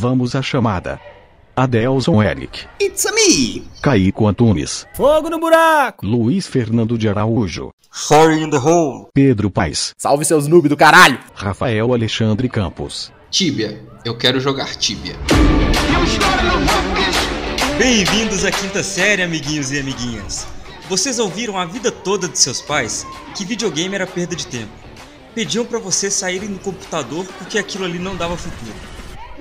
Vamos à chamada. Adelson Eric. It's a me! Caico Antunes. Fogo no buraco! Luiz Fernando de Araújo. Fire in the hole. Pedro Paes. Salve seus noob do caralho! Rafael Alexandre Campos. Tibia. Eu quero jogar Tibia. Bem-vindos à quinta série, amiguinhos e amiguinhas. Vocês ouviram a vida toda de seus pais que videogame era perda de tempo. Pediam para vocês saírem do computador porque aquilo ali não dava futuro.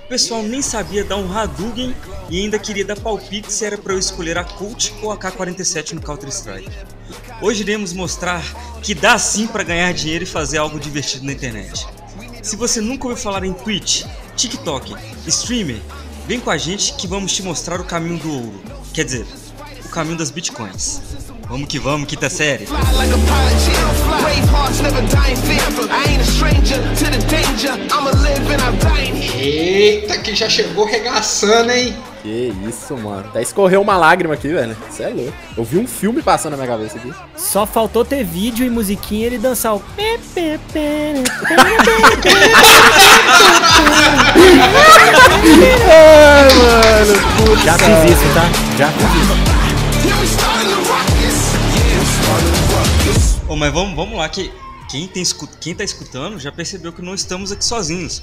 Pessoal nem sabia dar um Hadouken e ainda queria dar palpite se era para eu escolher a Cult ou a K-47 no Counter-Strike. Hoje iremos mostrar que dá sim para ganhar dinheiro e fazer algo divertido na internet. Se você nunca ouviu falar em Twitch, TikTok, streamer, vem com a gente que vamos te mostrar o caminho do ouro. Quer dizer, o caminho das bitcoins. Vamos que vamos, quinta série. Eita, que já chegou regaçando, hein? Que isso, mano. Até escorreu uma lágrima aqui, velho. Você é louco. Eu vi um filme passando na minha cabeça aqui. Só faltou ter vídeo e musiquinha e ele dançar o. Ai, mano. Já fiz isso, tá? Já fiz isso. Ô, mas vamos, vamos lá que quem, tem, quem tá escutando já percebeu que não estamos aqui sozinhos.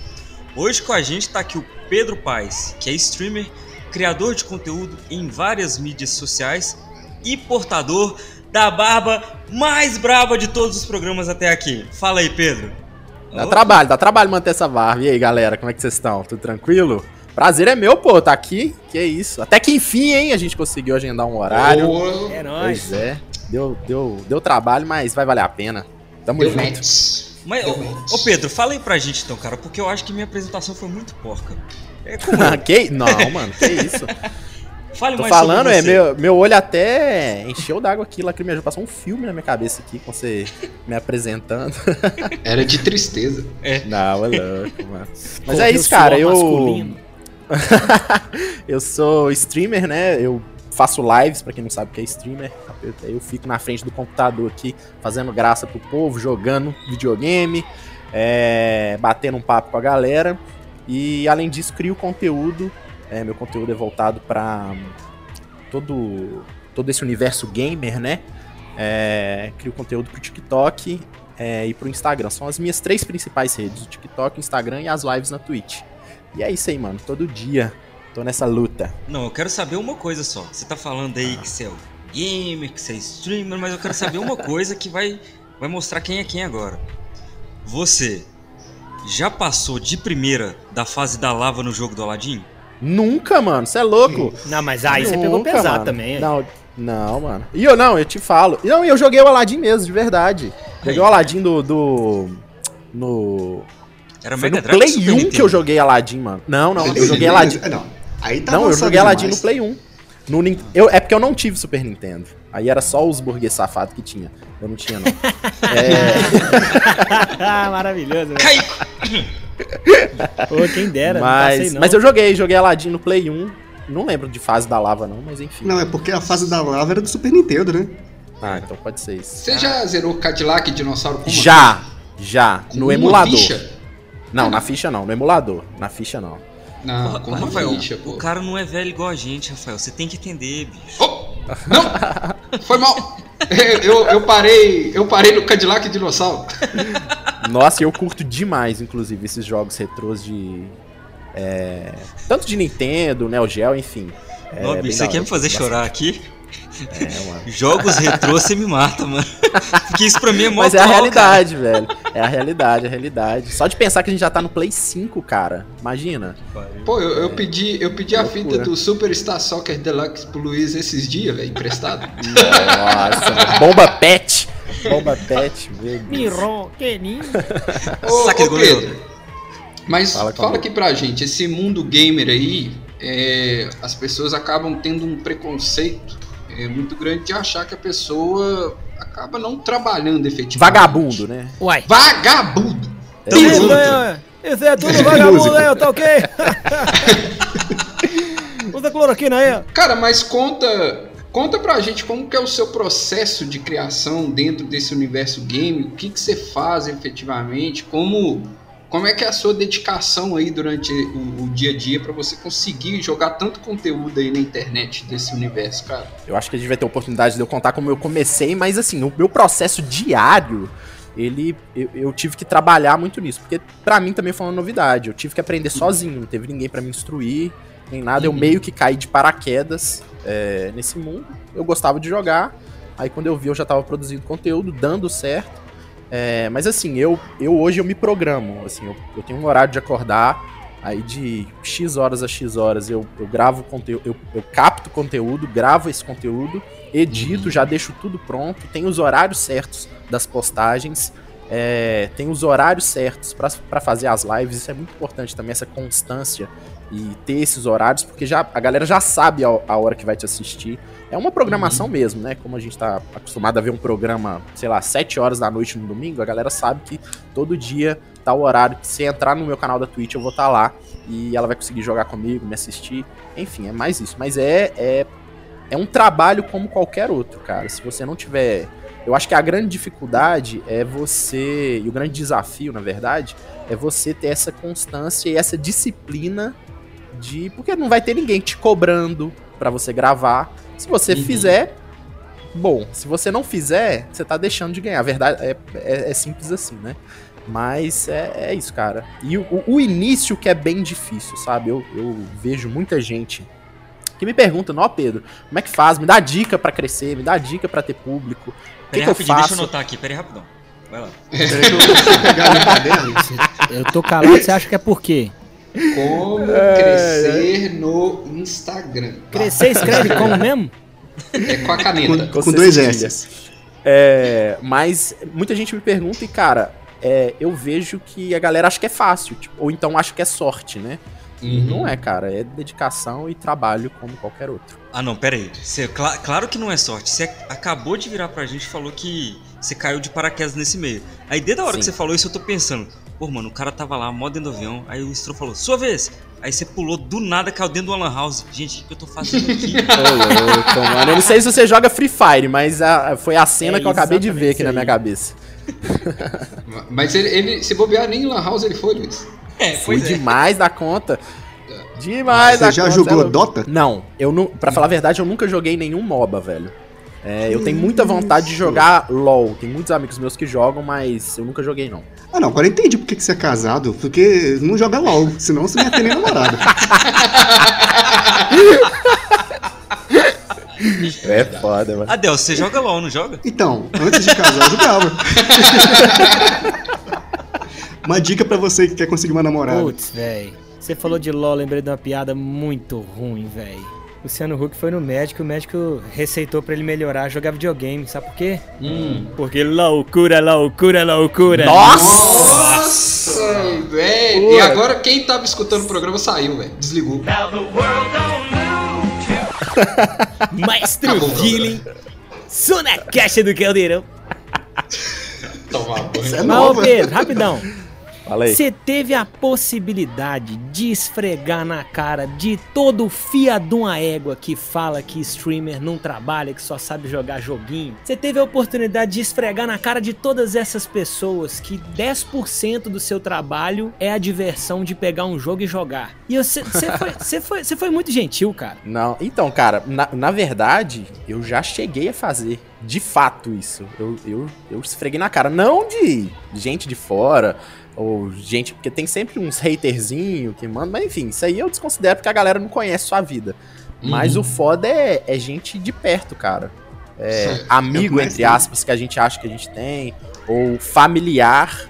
Hoje com a gente tá aqui o Pedro Paes, que é streamer, criador de conteúdo em várias mídias sociais e portador da barba mais braba de todos os programas até aqui. Fala aí, Pedro. Dá trabalho, dá trabalho manter essa barba. E aí, galera, como é que vocês estão? Tudo tranquilo? Prazer é meu, pô, tá aqui. Que isso. Até que enfim, hein, a gente conseguiu agendar um horário. Ô, É nóis. Pois é. Deu, deu, deu trabalho, mas vai valer a pena. Tamo Deu junto. match. Mas, ô, ô, Pedro, fala aí pra gente então, cara, porque eu acho que minha apresentação foi muito porca. É como eu. que? Não, mano, que isso. Fale Tô mais falando, sobre é, meu, meu olho até encheu d'água aqui, lacrimejou. Passou um filme na minha cabeça aqui com você me apresentando. Era de tristeza. Não, é louco, mano. Mas é isso, cara. Eu. eu sou streamer, né? Eu faço lives, pra quem não sabe o que é streamer. Eu fico na frente do computador aqui, fazendo graça pro povo, jogando videogame, é, batendo um papo com a galera. E além disso, crio conteúdo. É, meu conteúdo é voltado pra hum, todo, todo esse universo gamer, né? É, crio conteúdo pro TikTok é, e pro Instagram. São as minhas três principais redes: o TikTok, o Instagram e as lives na Twitch. E é isso aí, mano. Todo dia tô nessa luta. Não, eu quero saber uma coisa só. Você tá falando aí que você é o gamer, que você é streamer, mas eu quero saber uma coisa que vai, vai mostrar quem é quem agora. Você já passou de primeira da fase da lava no jogo do Aladdin? Nunca, mano. Você é louco? Não, mas aí você pegou pesado mano. também. Não, não, mano. E eu não, eu te falo. Não, e eu joguei o Aladdin mesmo, de verdade. Joguei Aí. o Aladdin do. do no. Era Foi Mega no Play Super 1 Nintendo? que eu joguei Aladdin, mano. Não, não, eu joguei Aladdin. É, Não, aí tá Não, eu joguei Aladdin no. Play 1. No, Nin- eu, é porque eu não tive Super Nintendo. Aí era só os burguês safados que tinha. Eu não tinha, não. é, Maravilhoso, velho. Pô, quem dera, não mas, passei não. mas eu joguei, joguei Aladdin no Play 1. Não lembro de fase da lava, não, mas enfim. Não, é porque a fase da lava era do Super Nintendo, né? Ah, então pode ser isso. Você já zerou Cadillac Dinossauro com uma- Já, já. com No emulador. ficha? Não, na ficha não, no emulador. Na ficha não. Não, com uma Rafael, ficha, pô. o cara não é velho igual a gente, Rafael. Você tem que entender, bicho. Oh, não! Foi mal! Eu, eu parei. Eu parei no Cadillac Dinossauro. Nossa, eu curto demais, inclusive, esses jogos retrôs de. é, tanto de Nintendo, Neo Geo, enfim. É, da você quer me fazer bastante. chorar aqui? É, mano. Jogos retrô, você me mata, mano. Porque isso pra mim é mó Mas é a realidade, velho. É a realidade, é a realidade. Só de pensar que a gente já tá no Play 5, cara. Imagina. cara. Pô, eu, eu pedi, eu pedi a Loucura. fita do Superstar Soccer Deluxe pro Luiz esses dias, velho, emprestado. Nossa, bomba pet. Bomba pet, meu Deus. Miron, que lindo. Ô, ô. Pedro, mas Fala fala, aqui pra gente, esse mundo gamer aí, é, as pessoas acabam tendo um preconceito é, muito grande de achar que a pessoa acaba não trabalhando efetivamente. Vagabundo, né? Uai. Vagabundo! É Tamo Isso junto. é, isso é tudo vagabundo aí, tá ok? Usa cloroquina aí. ó. Cara, mas conta, conta pra gente como que é o seu processo de criação dentro desse universo game, o que, que você faz efetivamente, como como é que é a sua dedicação aí durante o, o dia a dia pra você conseguir jogar tanto conteúdo aí na internet desse universo, cara? Eu acho que a gente vai ter a oportunidade de eu contar como eu comecei, mas assim, o meu processo diário, ele eu, eu tive que trabalhar muito nisso, porque pra mim também foi uma novidade. Eu tive que aprender sozinho, não teve ninguém pra me instruir, nem nada. Eu Uhum. meio que caí de paraquedas é, nesse mundo. Eu gostava de jogar, aí quando eu vi eu já tava produzindo conteúdo, dando certo. É, mas assim, eu, eu hoje eu me programo, assim, eu, eu tenho um horário de acordar, aí de X horas a X horas eu, eu gravo conteúdo, eu, eu capto conteúdo, gravo esse conteúdo, edito, já deixo tudo pronto, tem os horários certos das postagens, é, tem os horários certos para fazer as lives, isso é muito importante também, essa constância e ter esses horários, porque já, a galera já sabe a, a hora que vai te assistir. É uma programação mesmo, né? Como a gente tá acostumado a ver um programa, sei lá, 7 horas da noite no domingo, a galera sabe que todo dia tá o horário que se entrar no meu canal da Twitch eu vou estar lá e ela vai conseguir jogar comigo, me assistir. Enfim, é mais isso. Mas é, é, é um trabalho como qualquer outro, cara. Se você não tiver. Eu acho que a grande dificuldade é você. E o grande desafio, na verdade, é você ter essa constância e essa disciplina de. Porque não vai ter ninguém te cobrando pra você gravar. Se você Uhum. fizer, bom. Se você não fizer, você tá deixando de ganhar. A verdade é, é, é simples assim, né? Mas é, é isso, cara. E o, o- início que é bem difícil, sabe? Eu, eu vejo muita gente que me pergunta, ó Pedro, como é que faz? Me dá dica pra crescer, me dá dica pra ter público. O que, que eu rapidinho, deixa eu faço? anotar aqui, peraí, rapidão. Vai lá. Eu tô calado, você acha que é por quê? Como É, crescer no Instagram. tá? Crescer escreve como mesmo? É com a caneta. Com dois cedilha. S. É, mas muita gente me pergunta e, cara, é, eu vejo que a galera acha que é fácil, tipo, ou então acha que é sorte, né? E Uhum. não é, cara, é dedicação e trabalho como qualquer outro. Ah, não, pera aí. Você, cla- claro que não é sorte. Você acabou de virar pra gente e falou que você caiu de paraquedas nesse meio. Aí, desde a hora Sim. que você falou isso, eu tô pensando. Pô, mano, o cara tava lá, mó dentro do avião. Aí o Stro falou, sua vez. Aí você pulou do nada, caiu dentro do Lan House. Gente, o que eu tô fazendo aqui? Ô, louco, mano. Eu não sei se você joga Free Fire, mas a- foi a cena É que eu acabei de ver aqui na minha cabeça. Mas ele, ele- se bobear, nem em Lan House ele foi, Luiz. é, pois é. demais da conta. Demais da Você já conta. jogou ela- Dota? Não, eu não. Pra falar a verdade, eu nunca joguei nenhum MOBA, velho. É, eu tenho muita vontade de jogar LOL. Tem muitos amigos meus que jogam, mas eu nunca joguei, não. Ah, não, agora eu entendi por que que você é casado. Porque não joga LOL, senão você não ia ter nem namorada. É foda, mano. Adel, você joga LOL, não joga? Então, antes de casar, eu jogava. Uma dica pra você que quer conseguir uma namorada. Putz, velho. Você falou de LOL, lembrei de uma piada muito ruim, velho. Luciano Huck foi no médico, o médico receitou pra ele melhorar, jogar videogame, sabe por quê? Hum. Porque loucura, loucura, loucura. Nossa, velho. E agora quem tava escutando o programa saiu, velho. Desligou. Maestro o Feeling, sou na caixa do caldeirão. Tomar banho. Você é Mas. Pedro, rapidão. Você teve a possibilidade de esfregar na cara de todo fia de uma égua que fala que streamer não trabalha, que só sabe jogar joguinho. Você teve a oportunidade de esfregar na cara de todas essas pessoas que 10% do seu trabalho é a diversão de pegar um jogo e jogar. E você foi, foi, foi muito gentil, cara. Não, então, cara, na, na verdade, eu já cheguei a fazer de fato isso. Eu, eu, eu esfreguei na cara. Não de gente de fora, ou gente. Porque tem sempre uns haterzinho que manda, mas enfim, isso aí eu desconsidero porque a galera não conhece sua vida. Mas Uhum. o foda é, é gente de perto, cara. É, amigo, entre aspas, que a gente acha que a gente tem, ou familiar,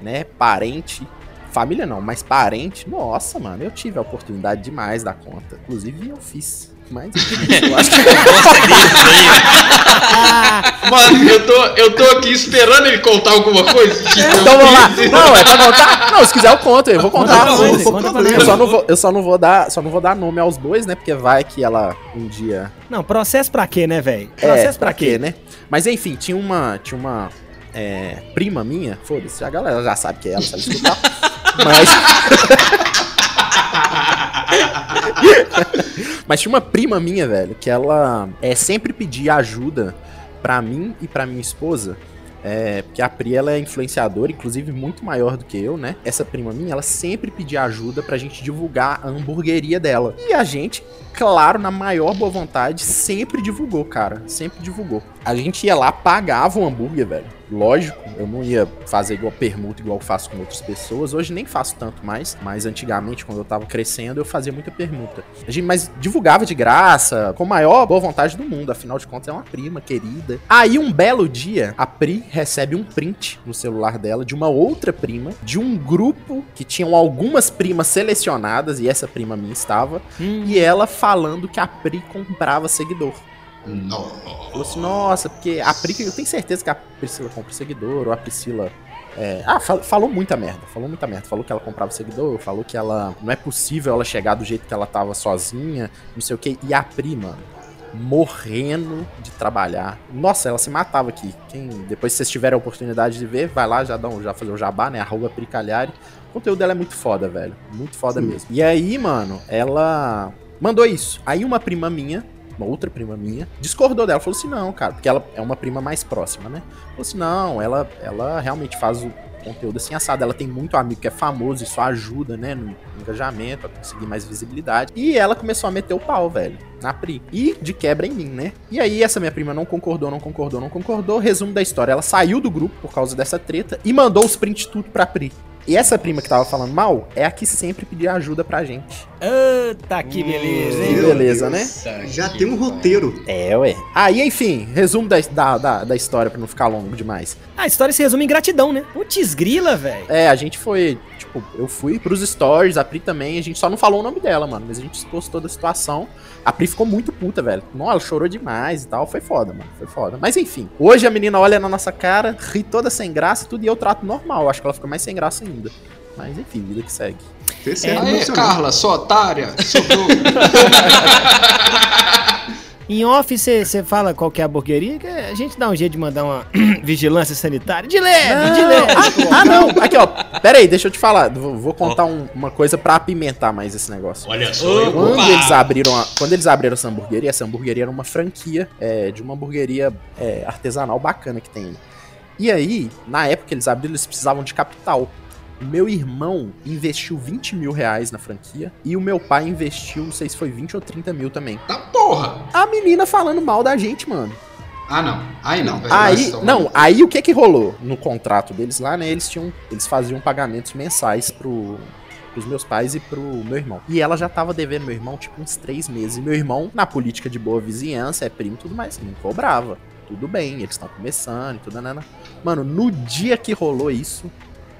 né? Parente. Família não, mas parente. Nossa, mano, eu tive a oportunidade demais da conta. Inclusive, eu fiz. Mas eu acho que Mano, eu tô, eu tô aqui esperando ele contar alguma coisa. Então vamos lá. Não, é pra contar? Não, se quiser eu conto, eu vou contar. Conta pra Eu- conta pra só não vou, eu só não vou dar, só não vou dar nome aos bois, né? Porque vai que ela um dia Não, processo pra quê, né, velho? É, Processo pra quê? né? Mas enfim, tinha uma, tinha uma é, prima minha, foda-se, a galera já sabe que é ela, sabe escutar. Mas. Mas tinha uma prima minha, velho, que ela é, sempre pedia ajuda pra mim e pra minha esposa É, porque a Pri ela é influenciadora, inclusive muito maior do que eu, né? Essa prima minha, ela sempre pedia ajuda pra gente divulgar a hamburgueria dela. E a gente, claro, na maior boa vontade, sempre divulgou, cara. Sempre divulgou. A gente ia lá, pagava o hambúrguer, velho. Lógico, eu não ia fazer igual permuta, igual eu faço com outras pessoas. Hoje nem faço tanto mais, mas antigamente, quando eu tava crescendo, eu fazia muita permuta. A gente, mas divulgava de graça, com a maior boa vontade do mundo. Afinal de contas, é uma prima querida. Aí, um belo dia, a Pri recebe um print no celular dela de uma outra prima, de um grupo que tinham algumas primas selecionadas, e essa prima minha estava, e ela falando que a Pri comprava seguidor. Nossa. Falou assim, nossa, porque a Pri, eu tenho certeza que a Priscila compra seguidor, ou a Priscila. é, ah, fal- falou muita merda, falou muita merda. Falou que ela comprava seguidor, falou que ela. Não é possível ela chegar do jeito que ela tava sozinha, não sei o que. E a Pri, mano, morrendo de trabalhar. Nossa, ela se matava aqui. Quem, depois, se vocês tiverem a oportunidade de ver, vai lá, já dá um, já fazer o jabá, né? Arroba Pricalhari. O conteúdo dela é muito foda, velho. Muito foda Sim. mesmo. E aí, mano, ela mandou isso. Aí uma prima minha, uma outra prima minha, discordou dela. Falou assim, não, cara, porque ela é uma prima mais próxima, né? Falou assim, não, ela, ela realmente faz o conteúdo assim assado. Ela tem muito amigo que é famoso, isso ajuda, né, no engajamento, a conseguir mais visibilidade. E ela começou a meter o pau, velho, na Pri. E de quebra em mim, né? E aí essa minha prima não concordou, não concordou, não concordou. Resumo da história, ela saiu do grupo por causa dessa treta e mandou os prints tudo pra Pri. E essa prima que tava falando mal é a que sempre pediu ajuda pra gente. Eita, que beleza, Que hein? Meu beleza, né? Já tem um roteiro. É, ué. Aí, enfim, resumo da, da, da, da história pra não ficar longo demais. A história se resume em gratidão, né? Putz grila, velho. É, a gente foi, tipo, eu fui pros stories, a Pri também, a gente só não falou o nome dela, mano, mas a gente expôs toda a situação. A Pri ficou muito puta, velho. Não, ela chorou demais e tal, foi foda, mano, foi foda. Mas enfim, hoje a menina olha na nossa cara, ri toda sem graça, tudo e eu trato normal, acho que ela fica mais sem graça ainda. Mas enfim, vida que segue. É, emocionante. Carla, sua otária. Sobrou. Em off, você fala qual que é a hamburgueria, que a gente dá um jeito de mandar uma vigilância sanitária. De leve, de leve. Ah, não, aqui ó, pera aí, deixa eu te falar, vou, vou contar um- uma coisa pra apimentar mais esse negócio. Olha só, Quando eles abriram a, quando eles abriram essa hamburgueria, essa hamburgueria era uma franquia é, de uma hamburgueria é, artesanal bacana que tem. E aí, na época que eles abriram, eles precisavam de capital. Meu irmão investiu 20 mil reais na franquia e o meu pai investiu, não sei se foi 20 ou 30 mil também. Tá porra. A menina falando mal da gente, mano. Ah, não. Aí não. Aí, não, aí o que que rolou no contrato deles lá, né? Eles tinham, eles faziam pagamentos mensais pro pros meus pais e pro meu irmão. E ela já tava devendo meu irmão tipo uns três meses. E meu irmão, na política de boa vizinhança, é primo e tudo mais, não cobrava. Tudo bem, eles estão começando e tudo, né? Mano, no dia que rolou isso,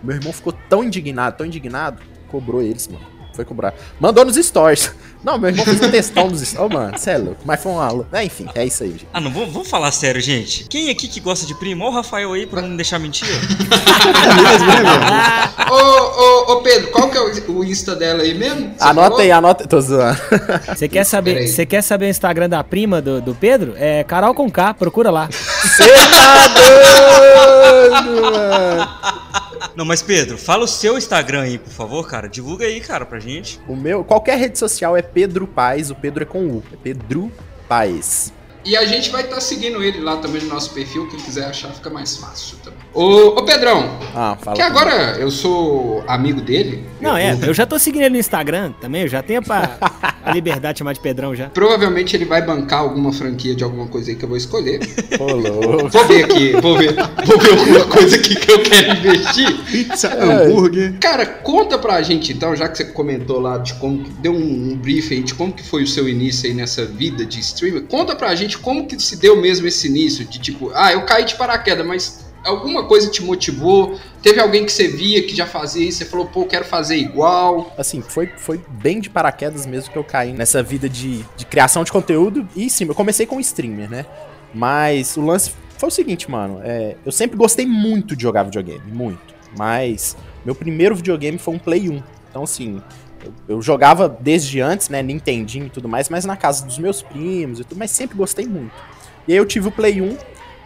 meu irmão ficou tão indignado, tão indignado, cobrou eles, mano. Foi cobrar. Mandou nos stories. Não, meu irmão fez um textão nos stories. Ô, mano, cê é louco. Mas foi uma aula. É, enfim, é isso aí, gente. Ah, não, vamos, vamos falar sério, gente. Quem aqui que gosta de primo? Olha o Rafael aí pra não deixar mentir. É mesmo, né, meu? Ô, ô, ô, Pedro, qual que é o, o Insta dela aí mesmo? Você Anota falou? aí, anota. Tô zoando. Você quer saber, você quer saber o Instagram da prima do, do Pedro? É Carol com K, procura lá. Você tá doido, mano. Não, mas Pedro, fala o seu Instagram aí, por favor, cara. Divulga aí, cara, pra gente. O meu, qualquer rede social é Pedro Paz, o Pedro é com U. É Pedro Paz. E a gente vai estar seguindo ele lá também no nosso perfil. Quem quiser achar, fica mais fácil também. Ô, ô Pedrão, Ah, fala. que agora eu sou amigo dele. Não, é, eu já tô seguindo ele no Instagram também, eu já tenho pra, a liberdade de chamar de Pedrão já. Provavelmente ele vai bancar alguma franquia de alguma coisa aí que eu vou escolher. Ô, louco. Vou ver aqui, vou ver, vou ver alguma coisa aqui que eu quero investir. Pizza, É. hambúrguer. Cara, conta pra gente então, já que você comentou lá de como que deu um, um brief aí de como que foi o seu início aí nessa vida de streamer, conta pra gente como que se deu mesmo esse início de tipo, ah, eu caí de paraquedas, mas alguma coisa te motivou? Teve alguém que você via que já fazia isso, você falou, pô, quero fazer igual. Assim, foi, foi bem de paraquedas mesmo que eu caí nessa vida de, de criação de conteúdo. E sim, eu comecei com streamer, né? Mas o lance foi o seguinte, mano. é, eu sempre gostei muito de jogar videogame, muito. Mas meu primeiro videogame foi um Play 1. Então, assim, eu, jogava desde antes, né? Nintendinho e tudo mais, mas na casa dos meus primos e tudo, mas sempre gostei muito. E aí eu tive o Play 1.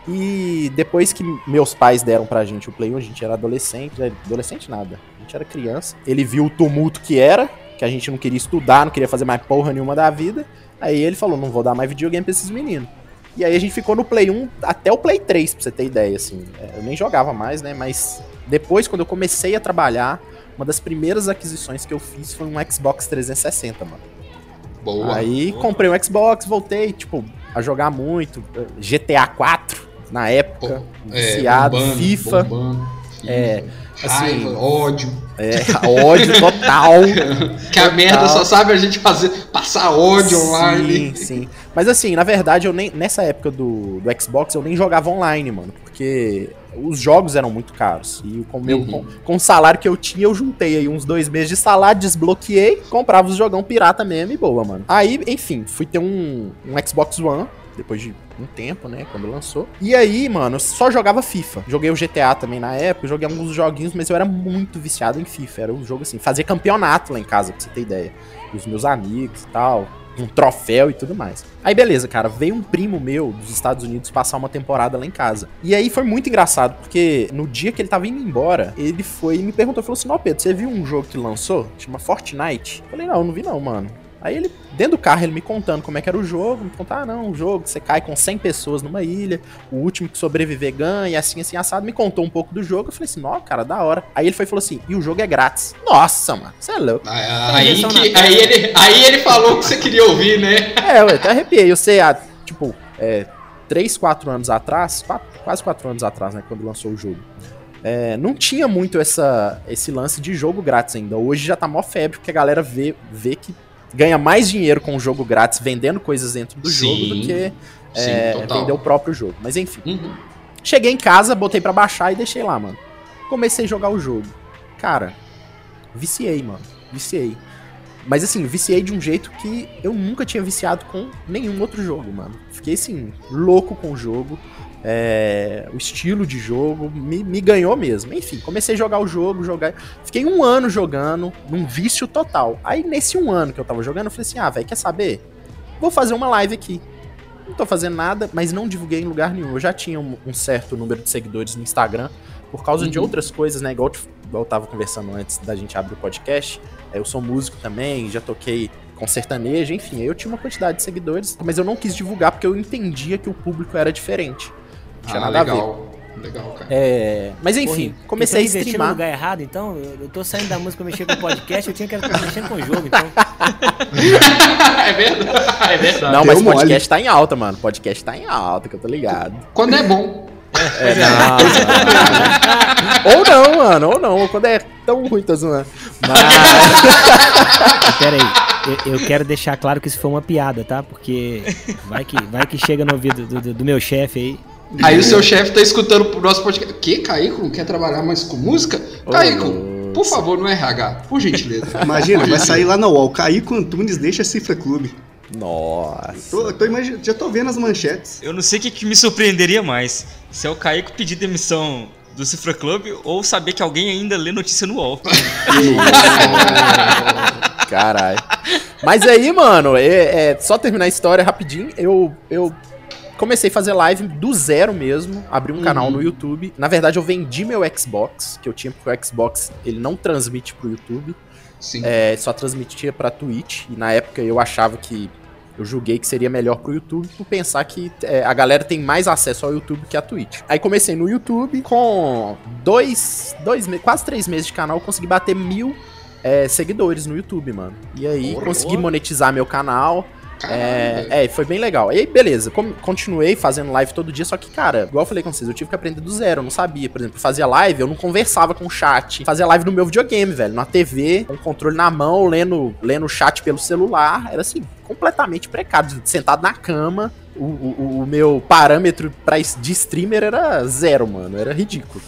E depois que meus pais deram pra gente o Play 1, a gente era adolescente, né, adolescente nada, a gente era criança. Ele viu o tumulto que era, que a gente não queria estudar, não queria fazer mais porra nenhuma da vida. Aí ele falou: não vou dar mais videogame pra esses meninos. E aí a gente ficou no Play 1 até o Play 3, pra você ter ideia, assim. É, Eu nem jogava mais, né? Mas depois, quando eu comecei a trabalhar, uma das primeiras aquisições que eu fiz foi um Xbox 360, mano. Boa. Aí comprei um Xbox, voltei, tipo, a jogar muito. eh, GTA 4 na época, viciado, É, bombando, FIFA. bombando, É, assim, raiva, ódio. É, ódio total. Que a Total. merda só sabe a gente fazer, passar ódio online. Sim, sim. Mas assim, na verdade, eu nem nessa época do, do Xbox eu nem jogava online, mano, porque os jogos eram muito caros. E com, o meu, Uhum. com, com o salário que eu tinha, eu juntei aí uns dois meses de salário, desbloqueei, comprava os jogão pirata mesmo e boa, mano. Aí, enfim, fui ter um, um Xbox One. Depois de um tempo, né? Quando lançou. E aí, mano, eu só jogava FIFA. Joguei o GTA também na época, joguei alguns joguinhos, mas eu era muito viciado em FIFA. Era um jogo assim, fazia campeonato lá em casa, pra você ter ideia. E os meus amigos e tal um troféu e tudo mais. Aí beleza, cara, veio um primo meu dos Estados Unidos passar uma temporada lá em casa. E aí foi muito engraçado, porque no dia que ele tava indo embora, ele foi e me perguntou, falou assim, não Pedro, você viu um jogo que lançou? Chama Fortnite? Eu falei, não, não vi não, mano. Aí ele, dentro do carro, ele me contando como é que era o jogo, me contar, ah, não, um jogo, você cai com 100 pessoas numa ilha, o último que sobreviver ganha, e assim, assim, assado, me contou um pouco do jogo, eu falei assim, ó, cara, da hora. Aí ele foi e falou assim, e o jogo é grátis. Nossa, mano, você é louco. Aí, que- aí ele, aí ele falou o que você queria ouvir, né? É, eu até arrepiei. Eu sei, há, tipo, é, 3, 4 anos atrás, quatro- quase 4 anos atrás, né, quando lançou o jogo. é, não tinha muito essa, esse lance de jogo grátis ainda. Hoje já tá mó febre, porque a galera vê, vê que ganha mais dinheiro com o jogo grátis vendendo coisas dentro do Sim. jogo do que Sim, é, vender o próprio jogo. Mas enfim. Uhum. Cheguei em casa, botei pra baixar e deixei lá, mano. Comecei a jogar o jogo. Cara, viciei, mano. Viciei. Mas assim, viciei de um jeito que eu nunca tinha viciado com nenhum outro jogo, mano. Fiquei assim, louco com o jogo. É, o estilo de jogo me, me ganhou mesmo. Enfim, comecei a jogar o jogo, jogar. Fiquei um ano jogando, num vício total. Aí, nesse um ano que eu tava jogando, eu falei assim: ah, velho, quer saber? Vou fazer uma live aqui. Não tô fazendo nada, mas não divulguei em lugar nenhum. Eu já tinha um, um certo número de seguidores no Instagram, por causa de Uhum. outras coisas, né? Igual, eu te- igual eu tava conversando antes da gente abrir o podcast. É, Eu sou músico também, já toquei com sertanejo, enfim, aí eu tinha uma quantidade de seguidores, mas eu não quis divulgar porque eu entendia que o público era diferente. Não tinha Ah, nada a ver. legal. Legal, cara. É, mas enfim, Porra, comecei a eu investindo no streamar. lugar errado, então. Eu eu tô saindo da música pra mexer com podcast, eu tinha que estar mexendo com o jogo, então. é verdade. É verdade. Não, mas mole. podcast tá em alta, mano. Podcast tá em alta, que eu tô ligado. Quando é bom. É, não, não. ou não, mano, ou não. Quando é tão ruim, tá zoando. Mas. Pera aí, eu, eu quero deixar claro que isso foi uma piada, tá? Porque vai que, vai que chega no ouvido do, do- do meu chefe aí. Aí o seu chefe tá escutando o nosso podcast. Que, Caico? Não quer trabalhar mais com música? Caico, por favor, no RH, por gentileza. Imagina, vai sair lá na UOL. Caíco Antunes deixa a Cifra Clube. Nossa. Tô, tô imagi- já tô vendo as manchetes. Eu não sei o que, que me surpreenderia mais. Se é o Kaique pedir demissão do Cifra Club ou saber que alguém ainda lê notícia no UOL. Caralho. Mas aí, mano, é, é, só terminar a história rapidinho. Eu, eu comecei a fazer live do zero mesmo. Abri um canal no YouTube. Na verdade, eu vendi meu Xbox, que eu tinha, porque o Xbox ele não transmite pro YouTube. Sim. É, só transmitia pra Twitch. E na época eu achava que. Eu julguei que seria melhor pro YouTube por pensar que é, a galera tem mais acesso ao YouTube que a Twitch. Aí comecei no YouTube com dois, dois quase três meses de canal, eu consegui bater mil é, seguidores no YouTube, mano. E aí consegui monetizar meu canal. É, é, foi bem legal. E aí, beleza, continuei fazendo live todo dia, só que, cara, igual eu falei com vocês, eu tive que aprender do zero, eu não sabia. Por exemplo, fazia live, eu não conversava com o chat. Fazia live no meu videogame, velho, na TV, com o controle na mão, lendo, lendo o chat pelo celular. Era assim, completamente precário, sentado na cama. O, o- o meu parâmetro pra, de streamer era zero, mano. Era ridículo.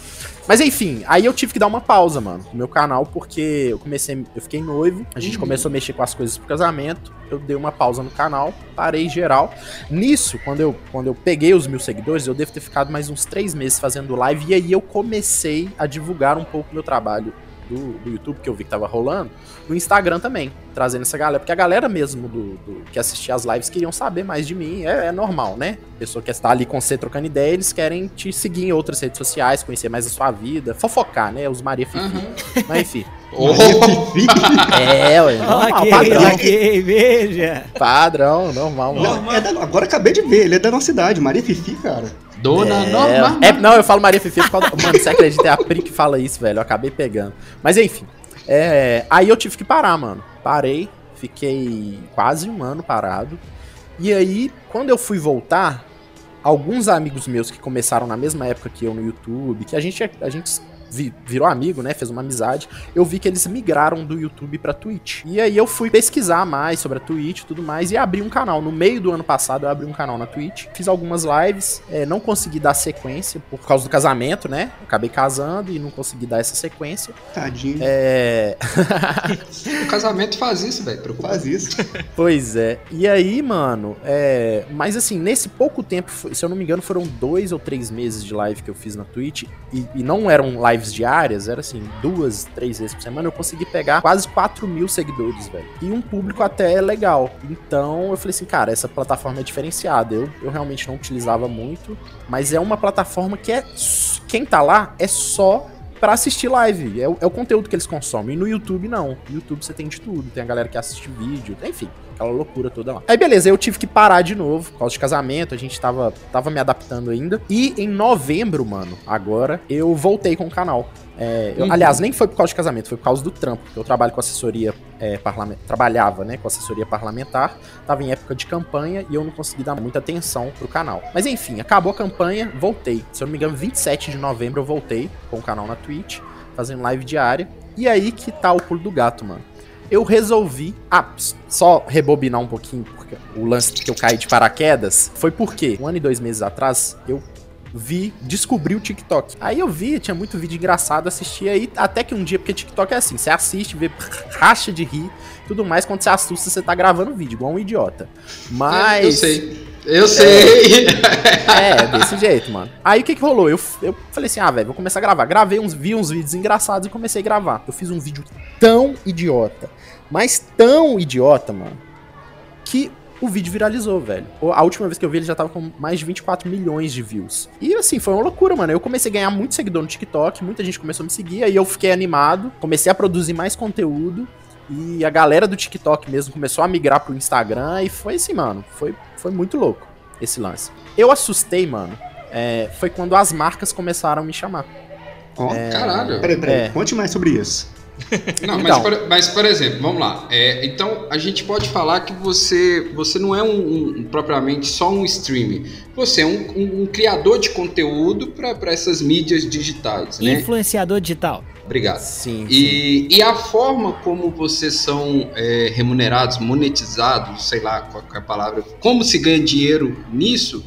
Mas enfim, aí eu tive que dar uma pausa, mano, no meu canal, porque eu comecei, eu fiquei noivo, a gente Uhum. começou a mexer com as coisas pro casamento, eu dei uma pausa no canal, parei geral. Nisso, quando eu, quando eu peguei os mil seguidores, eu devo ter ficado mais uns três meses fazendo live, e aí eu comecei a divulgar um pouco meu trabalho do, do YouTube, que eu vi que tava rolando, no Instagram também, trazendo essa galera. Porque a galera mesmo do, do- que assistia as lives queriam saber mais de mim. É, é normal, né? A pessoa quer estar ali com você trocando ideia, eles querem te seguir em outras redes sociais, conhecer mais a sua vida, fofocar, né? Os Maria Fifi. Aham. Mas enfim. Oh, É, ué. Normal, ok, padrão. ok, veja. Padrão, normal. mano. Não, é da- agora acabei de ver, ele é da nossa cidade, Maria Fifi, cara. Dona É, Norma. é, não, eu falo Maria Fifi por causa. Mano, você acredita? É a Pri que fala isso, velho. Eu acabei pegando. Mas enfim. é, aí eu tive que parar, mano. Parei, fiquei quase um ano parado. E aí, quando eu fui voltar, alguns amigos meus que começaram na mesma época que eu no YouTube, que a gente, a gente virou amigo, né? Fez uma amizade. Eu vi que eles migraram do YouTube pra Twitch. E aí eu fui pesquisar mais sobre a Twitch e tudo mais e abri um canal. No meio do ano passado eu abri um canal na Twitch. Fiz algumas lives, é, não consegui dar sequência por causa do casamento, né? Acabei casando e não consegui dar essa sequência. Tadinho. É. O casamento faz isso, velho. Preocupa. Faz isso. Pois é. E aí, mano, é. Mas assim, nesse pouco tempo, se eu não me engano, foram dois ou três meses de live que eu fiz na Twitch. E, e não eram lives diárias, era assim, duas, três vezes por semana. Eu consegui pegar quase 4 mil seguidores, velho. E um público até legal. Então eu falei assim, cara, essa plataforma é diferenciada. Eu, eu realmente não utilizava muito. Mas é uma plataforma que é. Quem tá lá é só pra assistir live. É, o- é o conteúdo que eles consomem. E no YouTube, não. No YouTube você tem de tudo. Tem a galera que assiste vídeo, enfim. Aquela loucura toda lá. Aí beleza, eu tive que parar de novo por causa de casamento, a gente tava, tava me adaptando ainda. E em novembro, mano, agora, eu voltei com o canal. É, eu- Uhum. Aliás, nem foi por causa de casamento, foi por causa do trampo. Eu trabalho com assessoria é, parlamentar. Trabalhava, né, com assessoria parlamentar. Tava em época de campanha e eu não consegui dar muita atenção pro canal. Mas enfim, acabou a campanha, voltei. Se eu não me engano, 27 de novembro eu voltei com o canal na Twitch, fazendo live diária. E aí que tá o pulo do gato, mano. Eu resolvi. Ah, só rebobinar um pouquinho, porque o lance que eu caí de paraquedas foi porque, um ano e dois meses atrás, eu vi, descobri o TikTok. Aí eu vi, tinha muito vídeo engraçado, assistia aí, até que um dia, porque TikTok é assim, você assiste, vê, racha de rir, tudo mais, quando você assusta, você tá gravando vídeo, igual um idiota. Mas... Eu sei. Eu sei. É, desse jeito, mano. Aí o que que rolou? Eu, eu falei assim, ah, velho, vou começar a gravar. Gravei uns, vi uns vídeos engraçados e comecei a gravar. Eu fiz um vídeo tão idiota, mas tão idiota, mano, que o vídeo viralizou, velho. A última vez que eu vi ele já tava com mais de 24 milhões de views. E assim, foi uma loucura, mano. Eu comecei a ganhar muito seguidor no TikTok, muita gente começou a me seguir, aí eu fiquei animado, comecei a produzir mais conteúdo. E a galera do TikTok mesmo começou a migrar pro Instagram e foi assim, mano. Foi, foi muito louco esse lance. Eu assustei, mano. é, foi quando as marcas começaram a me chamar. Ó, Caralho. peraí, peraí. É. Conte mais sobre isso. Não, mas, Então. por, mas, por exemplo, vamos lá. É, então, a gente pode falar que você, você não é um, um- propriamente só um streamer. Você é um, um- um criador de conteúdo para essas mídias digitais, né? Influenciador digital. Obrigado. Sim. sim. E, e a forma como vocês são é, remunerados, monetizados, sei lá qual é a palavra, como se ganha dinheiro nisso,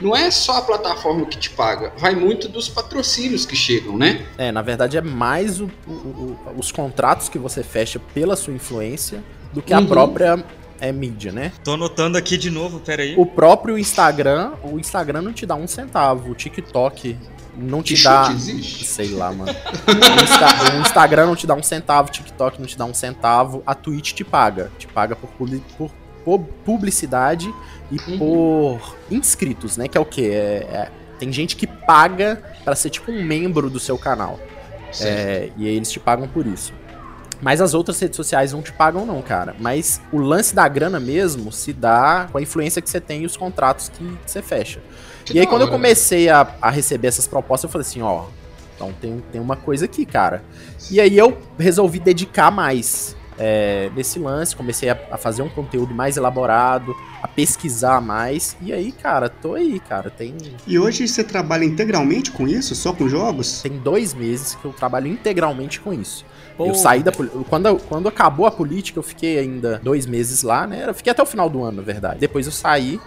não é só a plataforma que te paga, vai muito dos patrocínios que chegam, né? É, na verdade é mais o- o- o- os contratos que você fecha pela sua influência do que a Uhum. própria é, mídia, né? Tô anotando aqui de novo, pera aí. O próprio Instagram, o Instagram não te dá um centavo, o TikTok não te Que dá. existe. Sei lá, mano. O, Insta- o Instagram não te dá um centavo, o TikTok não te dá um centavo, a Twitch te paga. Te paga por- por publicidade e Uhum. por inscritos, né? Que é o quê? É- é- tem gente que paga pra ser tipo um membro do seu canal. É, e aí eles te pagam por isso. Mas as outras redes sociais não te pagam, não, cara. Mas o lance da grana mesmo se dá com a influência que você tem e os contratos que você fecha. Que e aí, quando eu hora. comecei a, a receber essas propostas, eu falei assim: ó, então tem, tem uma coisa aqui, cara. E aí eu resolvi dedicar mais é, nesse lance, comecei a, a fazer um conteúdo mais elaborado, a pesquisar mais. E aí, cara, tô aí, cara. Tem, E hoje você trabalha integralmente com isso? Só com jogos? tem dois meses que eu trabalho integralmente com isso. Pô, eu saí da política. Quando, quando acabou a política, eu fiquei ainda dois meses lá, né? Eu fiquei até o final do ano, na verdade. Depois eu saí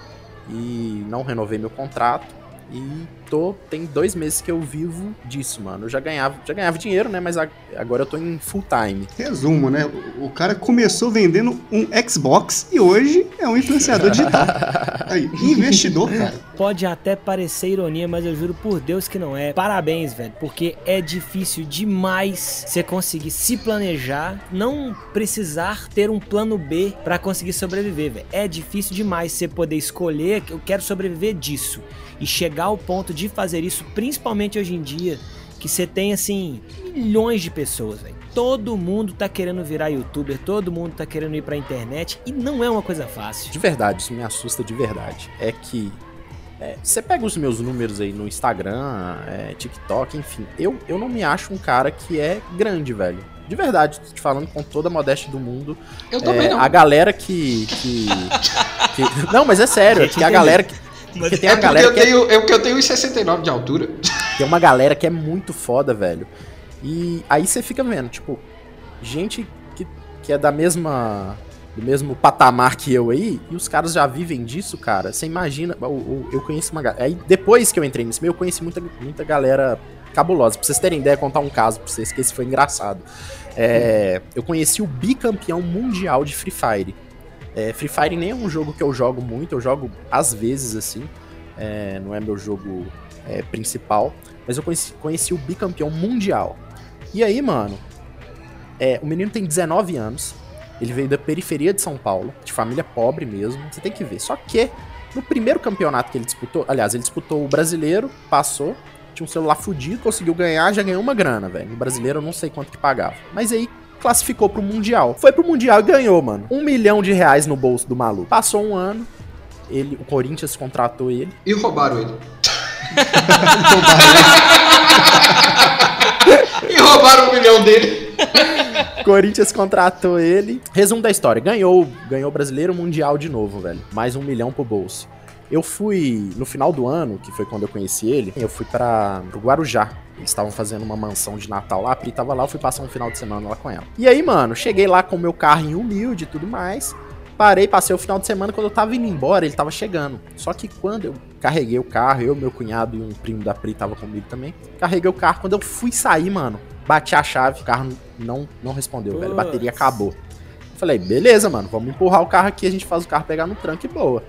e não renovei meu contrato. E tô. Tem dois meses que eu vivo disso, mano. Eu já ganhava, já ganhava dinheiro, né? Mas a- agora eu tô em full time. Resumo, né? O o cara começou vendendo um Xbox e hoje é um influenciador digital. Aí, investidor, cara. Pode até parecer ironia, mas eu juro por Deus que não é. Parabéns, velho, porque é difícil demais você conseguir se planejar, não precisar ter um plano B pra conseguir sobreviver, velho. É difícil demais você poder escolher que eu quero sobreviver disso e chegar ao ponto de fazer isso, principalmente hoje em dia, que você tem assim milhões de pessoas, velho. Todo mundo tá querendo virar youtuber, todo mundo tá querendo ir pra internet e não é uma coisa fácil. De verdade, isso me assusta de verdade. É que. é, você pega os meus números aí no Instagram, é, TikTok, enfim. Eu, eu não me acho um cara que é grande, velho. De verdade, tô te falando com toda a modéstia do mundo. Eu também É, não. A galera que. que, que- não, mas é sério, é que a galera. Que, porque tem É a porque, galera eu que é tenho, é porque eu tenho 1,69 de altura. tem uma galera que é muito foda, velho. E aí você fica vendo, tipo, gente que, que é da mesma. Do mesmo patamar que eu aí, e os caras já vivem disso, cara. Você imagina. o- eu conheço uma galera. Aí depois que eu entrei nesse meio, eu conheci muita, muita galera cabulosa. Pra vocês terem ideia, contar um caso pra vocês, que esse foi engraçado. É, eu conheci o bicampeão mundial de Free Fire. É, Free Fire nem é um jogo que eu jogo muito, eu jogo às vezes assim. É, não é meu jogo é, principal. Mas eu conheci, conheci o bicampeão mundial. E aí, mano, é, o menino tem 19 anos. Ele veio da periferia de São Paulo, de família pobre mesmo. Você tem que ver. Só que no primeiro campeonato que ele disputou, aliás, ele disputou o brasileiro, passou, tinha um celular fudido, conseguiu ganhar, já ganhou uma grana, velho. No brasileiro eu não sei quanto que pagava. Mas aí classificou pro Mundial. Foi pro Mundial e ganhou, mano. Um milhão de reais no bolso do maluco. Passou um ano, ele, o Corinthians contratou ele. E roubaram ele. e roubaram um milhão dele. Corinthians contratou ele. Resumo da história: ganhou, ganhou o brasileiro mundial de novo, velho. Mais um milhão pro bolso. Eu fui no final do ano, que foi quando eu conheci ele, eu fui para pro Guarujá. Eles estavam fazendo uma mansão de Natal lá, a Pri tava lá, eu fui passar um final de semana lá com ela. E aí, mano, cheguei lá com o meu carrinho humilde e tudo mais. Parei, passei o final de semana, quando eu tava indo embora, ele tava chegando. Só que quando eu carreguei o carro, eu, meu cunhado e um primo da Pri tava comigo também. Carreguei o carro, quando eu fui sair, mano, bati a chave, o carro não, não respondeu, velho. A bateria Putz. acabou. Falei, beleza, mano, vamos empurrar o carro aqui, a gente faz o carro pegar no tranco e boa.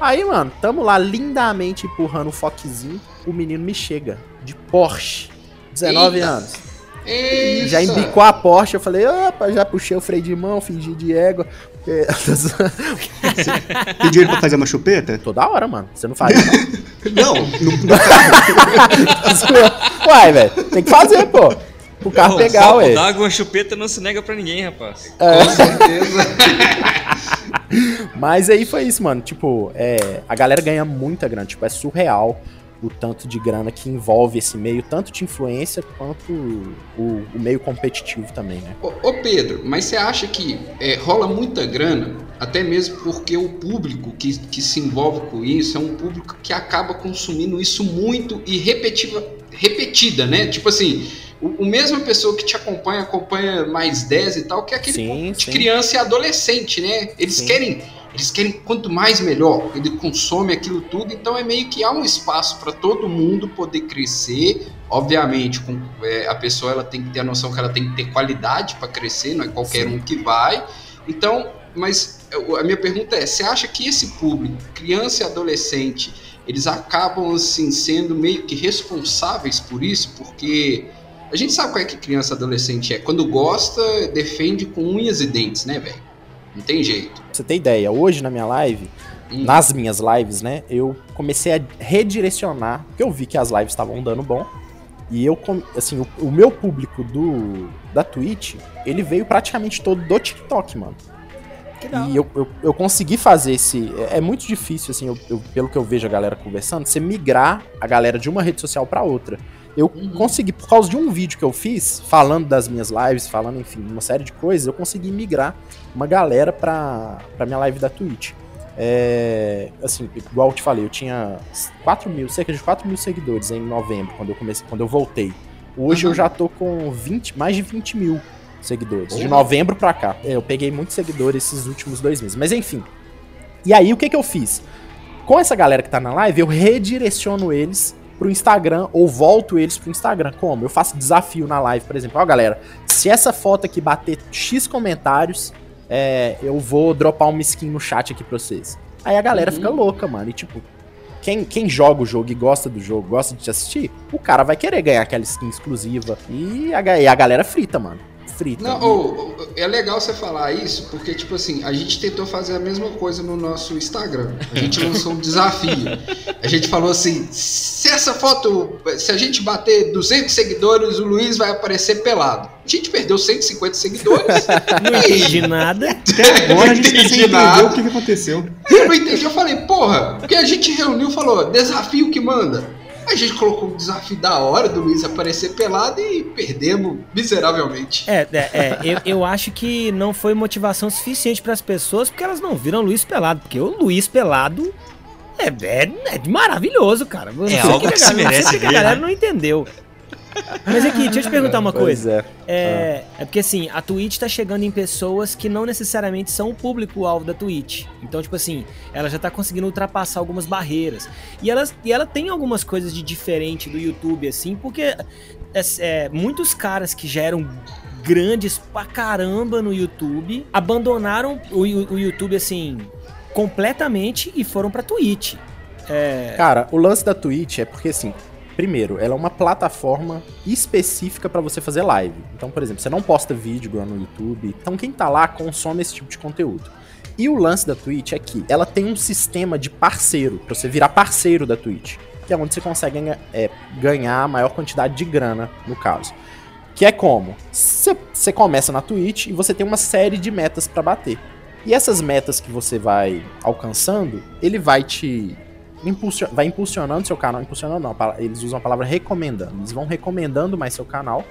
Aí, mano, tamo lá lindamente empurrando o foquezinho, o menino me chega de Porsche, 19 Eita. anos. Eita. Já embicou a Porsche, eu falei, opa, já puxei o freio de mão, fingi de égua. É, Tem dinheiro pra fazer uma chupeta? Toda hora, mano. Você não faz, não. Não, no, no Uai, velho, tem que fazer, pô. O carro Pô, pegar, ué. d'água, uma chupeta não se nega pra ninguém, rapaz. Com certeza. Mas aí foi isso, mano. Tipo, é, a galera ganha muita grana. Tipo, é surreal o tanto de grana que envolve esse meio, tanto de influência quanto o, o meio competitivo também, né? Ô, ô, Pedro, mas você acha que é, rola muita grana, até mesmo porque o público que, que se envolve com isso é um público que acaba consumindo isso muito e repetiva, repetida, né? Tipo assim, o, o mesma pessoa que te acompanha, acompanha mais 10 e tal, que é aquele Sim, de sim. criança e adolescente, né? Eles Sim. querem. Eles querem quanto mais melhor, ele consome aquilo tudo, então é meio que há um espaço para todo mundo poder crescer. Obviamente, com, é, a pessoa ela tem que ter a noção que ela tem que ter qualidade para crescer, não é qualquer Sim. um que vai. Então, mas a minha pergunta é: você acha que esse público, criança e adolescente, eles acabam assim sendo meio que responsáveis por isso? Porque a gente sabe qual é que criança e adolescente é. Quando gosta, defende com unhas e dentes, né, velho? Não tem jeito. Pra você ter ideia, hoje na minha live, Hum. nas minhas lives, né, eu comecei a redirecionar, porque eu vi que as lives estavam dando bom. E eu, assim, o, o meu público do da Twitch, ele veio praticamente todo do TikTok, mano. E eu, eu, eu consegui fazer esse. É, é muito difícil, assim, eu- eu- pelo que eu vejo a galera conversando, você migrar a galera de uma rede social pra outra. Eu Uhum. consegui, por causa de um vídeo que eu fiz, falando das minhas lives, falando, enfim, uma série de coisas, eu consegui migrar uma galera pra, pra minha live da Twitch. É, assim, igual eu te falei, eu tinha 4 mil, cerca de 4 mil seguidores em novembro, quando eu comecei, quando eu voltei. Hoje Uhum. eu já tô com 20, mais de 20 mil seguidores. De novembro pra cá. É, Eu peguei muitos seguidores esses últimos dois meses. Mas enfim. E aí, o que que eu fiz? Com essa galera que tá na live, eu redireciono eles pro Instagram ou volto eles pro Instagram. Como? Eu faço desafio na live, por exemplo. Ó, galera, se essa foto aqui bater X comentários, é, eu vou dropar uma skin no chat aqui pra vocês. Aí a galera Uhum. fica louca, mano. E tipo, quem, quem joga o jogo e gosta do jogo, gosta de te assistir, o cara vai querer ganhar aquela skin exclusiva. E a, e a galera frita, mano. Frita. Não, ô, é legal você falar isso, porque, tipo assim, a gente tentou fazer a mesma coisa no nosso Instagram. A gente lançou um desafio. A gente falou assim: se essa foto, se a gente bater 200 seguidores, o Luiz vai aparecer pelado. A gente perdeu 150 seguidores. Não entendi nada. Até agora a gente entender nada. o que, que aconteceu. Eu não entendi. Eu falei, porra, porque a gente reuniu e falou: desafio que manda. A gente colocou um desafio da hora do Luiz aparecer pelado e perdemos miseravelmente. É, é, é, eu, eu acho que não foi motivação suficiente para as pessoas porque elas não viram o Luiz pelado. Porque o Luiz pelado é, é, é maravilhoso, cara. Eu não É sei algo que a que se galera- não sei merece que a ver, galera né? não entendeu. Mas aqui, deixa eu te perguntar uma Pois coisa. é. É, é porque assim, a Twitch tá chegando em pessoas que não necessariamente são o público-alvo da Twitch. Então, tipo assim, ela já tá conseguindo ultrapassar algumas barreiras. E, elas, e ela tem algumas coisas de diferente do YouTube, assim, porque é, é, muitos caras que já eram grandes pra caramba no YouTube abandonaram o, o YouTube, assim, completamente e foram pra Twitch. É, Cara, o lance da Twitch é porque assim, primeiro, ela é uma plataforma específica pra você fazer live. Então, por exemplo, você não posta vídeo no YouTube. Então, quem tá lá consome esse tipo de conteúdo. E o lance da Twitch é que ela tem um sistema de parceiro, pra você virar parceiro da Twitch, que é onde você consegue é, ganhar a maior quantidade de grana, no caso. Que é como? Você começa na Twitch e você tem uma série de metas pra bater. E essas metas que você vai alcançando, ele vai te impulsio- vai impulsionando seu canal, impulsionando não, eles usam a palavra recomendando. Eles vão recomendando mais seu canal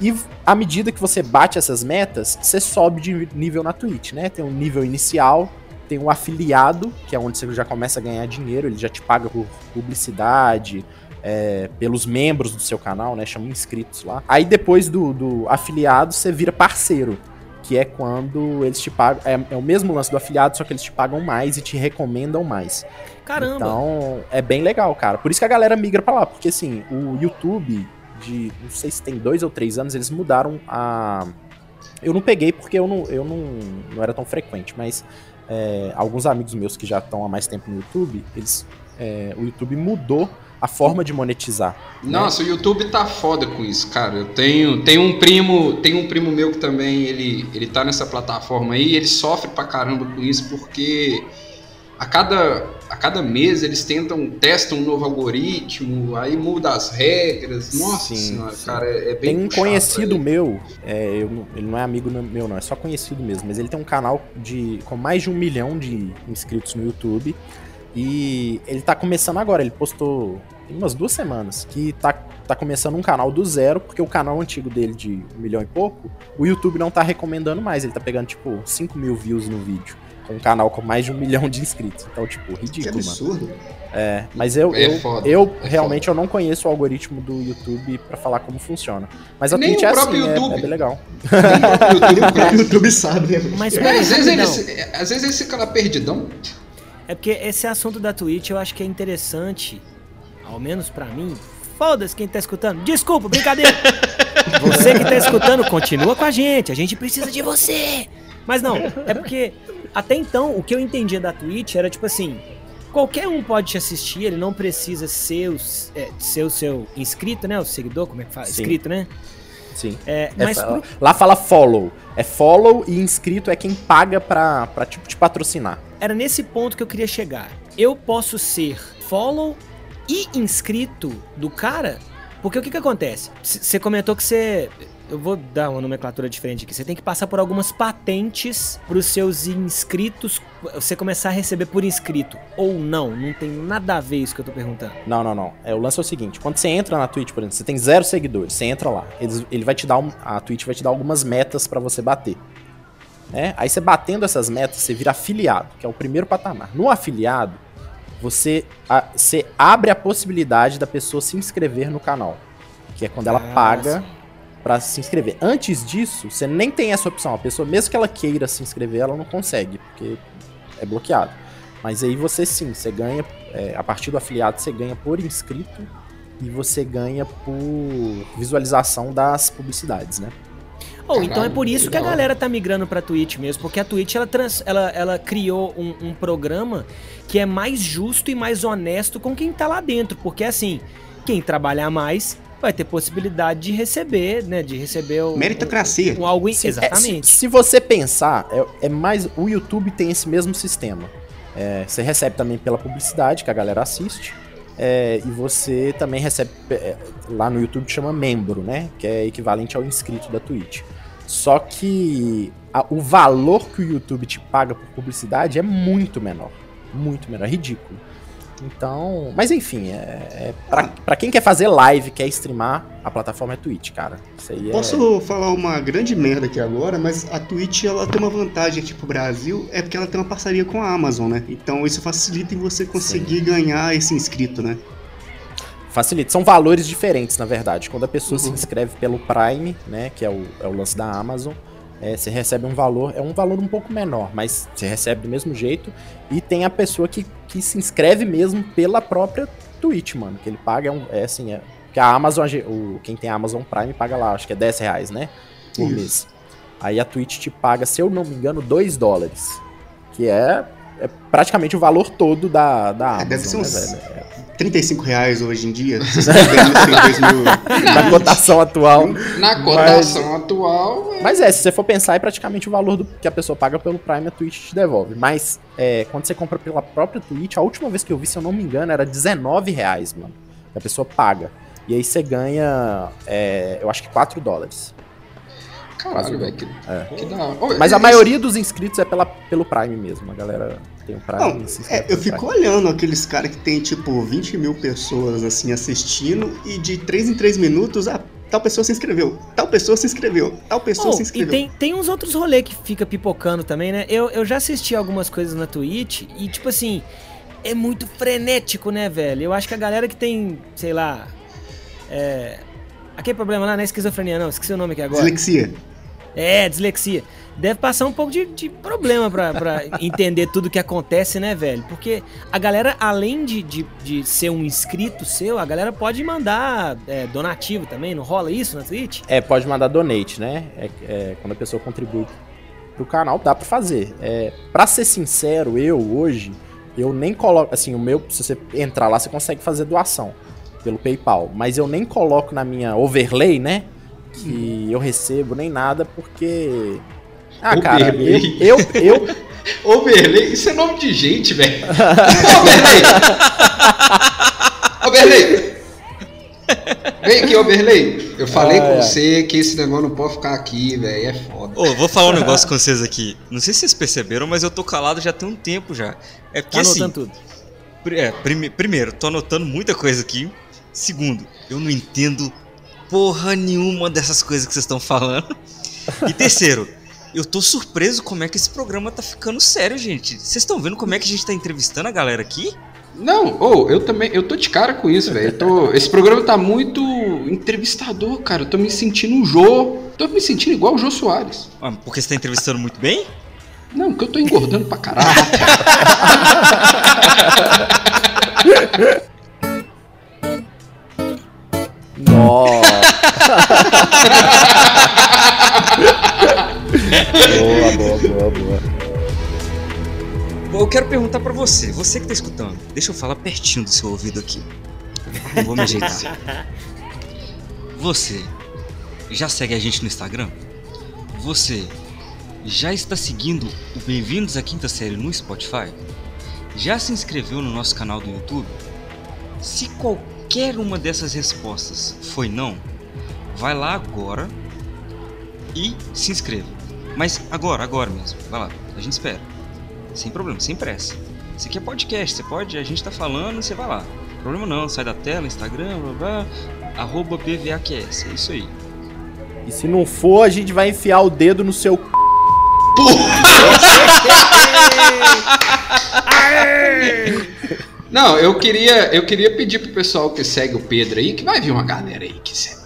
e à medida que você bate essas metas, você sobe de nível na Twitch, né? Tem um nível inicial, tem um afiliado, que é onde você já começa a ganhar dinheiro, ele já te paga por publicidade, é, pelos membros do seu canal, né? Chama inscritos lá. Aí depois do, do afiliado, você vira parceiro. Que é quando eles te pagam. É, é o mesmo lance do afiliado, só que eles te pagam mais e te recomendam mais. caramba. Então, é bem legal, cara. Por isso que a galera migra pra lá. Porque, assim, o YouTube, de não sei se tem dois ou três anos, eles mudaram a. Eu não peguei porque eu não, eu não, não era tão frequente, mas é, alguns amigos meus que já estão há mais tempo no YouTube, eles, é, o YouTube mudou a forma de monetizar. Nossa, o YouTube tá foda com isso, cara. Eu tenho, tenho um primo, tem um primo meu que também ele, ele tá nessa plataforma aí, e ele sofre pra caramba com isso porque a cada, a cada mês eles tentam, testam um novo algoritmo, aí muda as regras. Nossa Sim, senhora, sim. cara, é, é bem Tem um puxado conhecido aí. meu, é, eu ele não é amigo meu não, é só conhecido mesmo, mas ele tem um canal de com mais de um milhão de inscritos no YouTube e ele tá começando agora, ele postou tem umas duas semanas que tá, tá começando um canal do zero, porque o canal antigo dele de um milhão e pouco, o YouTube não tá recomendando mais, ele tá pegando tipo 5 mil views no vídeo. Com um canal com mais de um milhão de inscritos. Então, tipo, Que ridículo, mano. absurdo. É, mas eu, É eu, foda, eu é realmente eu não conheço o algoritmo do YouTube pra falar como funciona. Mas a Nem Twitch o é próprio assim, é- YouTube. é, bem legal. Nem o próprio YouTube sabe, né? Mas É, peraí, às, vezes ele, às vezes ele fica lá perdidão. É porque esse assunto da Twitch eu acho que é interessante, ao menos pra mim. Foda-se quem tá escutando. Desculpa, brincadeira. Você que tá escutando, continua com a gente. A gente precisa de você. Mas não, é porque até então o que eu entendia da Twitch era tipo assim: qualquer um pode te assistir, ele não precisa ser o, é, ser o seu inscrito, né? O seguidor, como é que fala? Sim. Inscrito, né? Sim. É, É, mas pro- Lá fala follow. É follow e inscrito é quem paga pra, pra tipo, te patrocinar. Era nesse ponto que eu queria chegar. Eu posso ser follow e inscrito do cara, porque o que que acontece? Você comentou que você. Eu vou dar uma nomenclatura diferente aqui. Você tem que passar por algumas patentes para os seus inscritos, você começar a receber por inscrito. Ou não, não tem nada a ver isso que eu tô perguntando. Não, não, não. É, o lance é o seguinte: quando você entra na Twitch, por exemplo, você tem zero seguidores, você entra lá. Eles, ele vai te dar um- a Twitch vai te dar algumas metas pra você bater. Né? Aí você batendo essas metas, você vira afiliado, que é o primeiro patamar. No afiliado, você, a- você abre a possibilidade da pessoa se inscrever no canal. Que é quando ela Ah, paga pra se inscrever. Antes disso, você nem tem essa opção. A pessoa, mesmo que ela queira se inscrever, ela não consegue, porque é bloqueado. Mas aí você sim, você ganha, é, a partir do afiliado, você ganha por inscrito e você ganha por visualização das publicidades, né? Ou então é por isso que a galera tá migrando pra Twitch mesmo, porque a Twitch ela, trans- ela, ela criou um, um programa que é mais justo e mais honesto com quem tá lá dentro, porque assim, quem trabalhar mais vai ter possibilidade de receber, né, de receber o, Meritocracia. um, um algo em- Sim, é, exatamente. se, se você pensar, é, é mais. O YouTube tem esse mesmo sistema. É, você recebe também pela publicidade que a galera assiste. é, e você também recebe. é, lá no YouTube chama membro, né? Que é equivalente ao inscrito da Twitch. Só que a- o valor que o YouTube te paga por publicidade é muito menor. Muito menor, é ridículo. Então. Mas enfim, é, é pra, pra quem quer fazer live, quer streamar, a plataforma é Twitch, cara. Isso aí é. Posso falar uma grande merda aqui agora, mas a Twitch ela tem uma vantagem aqui pro Brasil, é porque ela tem uma parceria com a Amazon, né? Então isso facilita em você conseguir ganhar esse inscrito, né? Facilita. São valores diferentes, na verdade. Quando a pessoa se Uhum. inscreve pelo Prime, né, que é o, é o lance da Amazon, é, você recebe um valor, é um valor um pouco menor, mas você recebe do mesmo jeito. E tem a pessoa que, que se inscreve mesmo pela própria Twitch, mano. Que ele paga, é, um, é assim, é, que a Amazon, o, quem tem Amazon Prime paga lá, acho que é 10 reais, né, por Isso. mês. Aí a Twitch te paga, se eu não me engano, 2 dólares. Que é, é praticamente o valor todo da, da Amazon, É, deve ser né, uns- velho? É, 35 reais hoje em dia. 2000. na cotação atual. Na cotação atual, é- Mas é, se você for pensar, é praticamente o valor do, que a pessoa paga pelo Prime, a Twitch te devolve. Mas é, quando você compra pela própria Twitch, a última vez que eu vi, se eu não me engano, era 19 reais, mano. Que a pessoa paga. E aí você ganha, é, eu acho que 4 dólares. Caralho, velho, que, É. que da hora. Mas a maioria dos inscritos é pela, pelo Prime mesmo. A galera tem o Prime Não, e é, eu fico Prime. olhando aqueles caras que tem, tipo, 20 mil pessoas, assim, assistindo, e de 3 em 3 minutos, ah, tal pessoa se inscreveu, tal pessoa se inscreveu, tal pessoa Oh, se e inscreveu. tem, tem uns outros rolês que fica pipocando também, né? Eu, eu já assisti algumas coisas na Twitch e, tipo assim, é muito frenético, né, velho? Eu acho que a galera que tem, sei lá. É. Aquele problema lá não é esquizofrenia, não, esqueci o nome aqui agora. Dislexia. É, dislexia. Deve passar um pouco de, de problema pra, pra entender tudo que acontece, né, velho? Porque a galera, além de, de, de ser um inscrito seu, a galera pode mandar é, donativo também, não rola isso na Twitch? É, pode mandar donate, né? É, é, quando a pessoa contribui pro canal, dá pra fazer. É, pra ser sincero, eu hoje, eu nem coloco. Assim, o meu, se você entrar lá, você consegue fazer doação pelo PayPal. Mas eu nem coloco na minha overlay, né? Que eu recebo nem nada, porque. Ah, cara, eu, Overlay. eu, eu, Oberley, isso é nome de gente, velho. Oberley! Oberley! Vem aqui, Oberley. Eu falei Ai, com ai. você que esse negócio não pode ficar aqui, velho. É foda. Ô, vou falar um negócio com vocês aqui. Não sei se vocês perceberam, mas eu tô calado já tem um tempo já. É porque Tá assim. anotando tudo. pri- é, prime- primeiro, tô anotando muita coisa aqui. Segundo, eu não entendo porra nenhuma dessas coisas que vocês estão falando. E terceiro, eu tô surpreso como é que esse programa tá ficando sério, gente. Vocês estão vendo como é que a gente tá entrevistando a galera aqui? Não, ou eu também, eu tô de cara com isso, velho. Esse programa tá muito entrevistador, cara. Eu tô me sentindo um Jô. Tô me sentindo igual o Jô Soares. Ah, porque você tá entrevistando muito bem? Não, porque eu tô engordando pra caralho. Nossa! Boa, boa, boa, boa. Bom, Eu quero perguntar pra você, você que tá escutando. Deixa eu falar pertinho do seu ouvido aqui. Eu vou me ajeitar. Você já segue a gente no Instagram? Você já está seguindo o Bem-vindos à Quinta Série no Spotify? Já se inscreveu no nosso canal do YouTube? Se qualquer uma dessas respostas foi não, vai lá agora e se inscreva. Mas agora, agora mesmo. Vai lá, a gente espera. Sem problema, sem pressa. Isso aqui é podcast, você pode, a gente tá falando, você vai lá. Problema não, sai da tela, Instagram, blá blá, arroba BVAQS, é isso aí. E se não for, a gente vai enfiar o dedo no seu. c****. Não, eu queria, eu queria pedir pro pessoal que segue o Pedro aí, que vai vir uma galera aí que segue.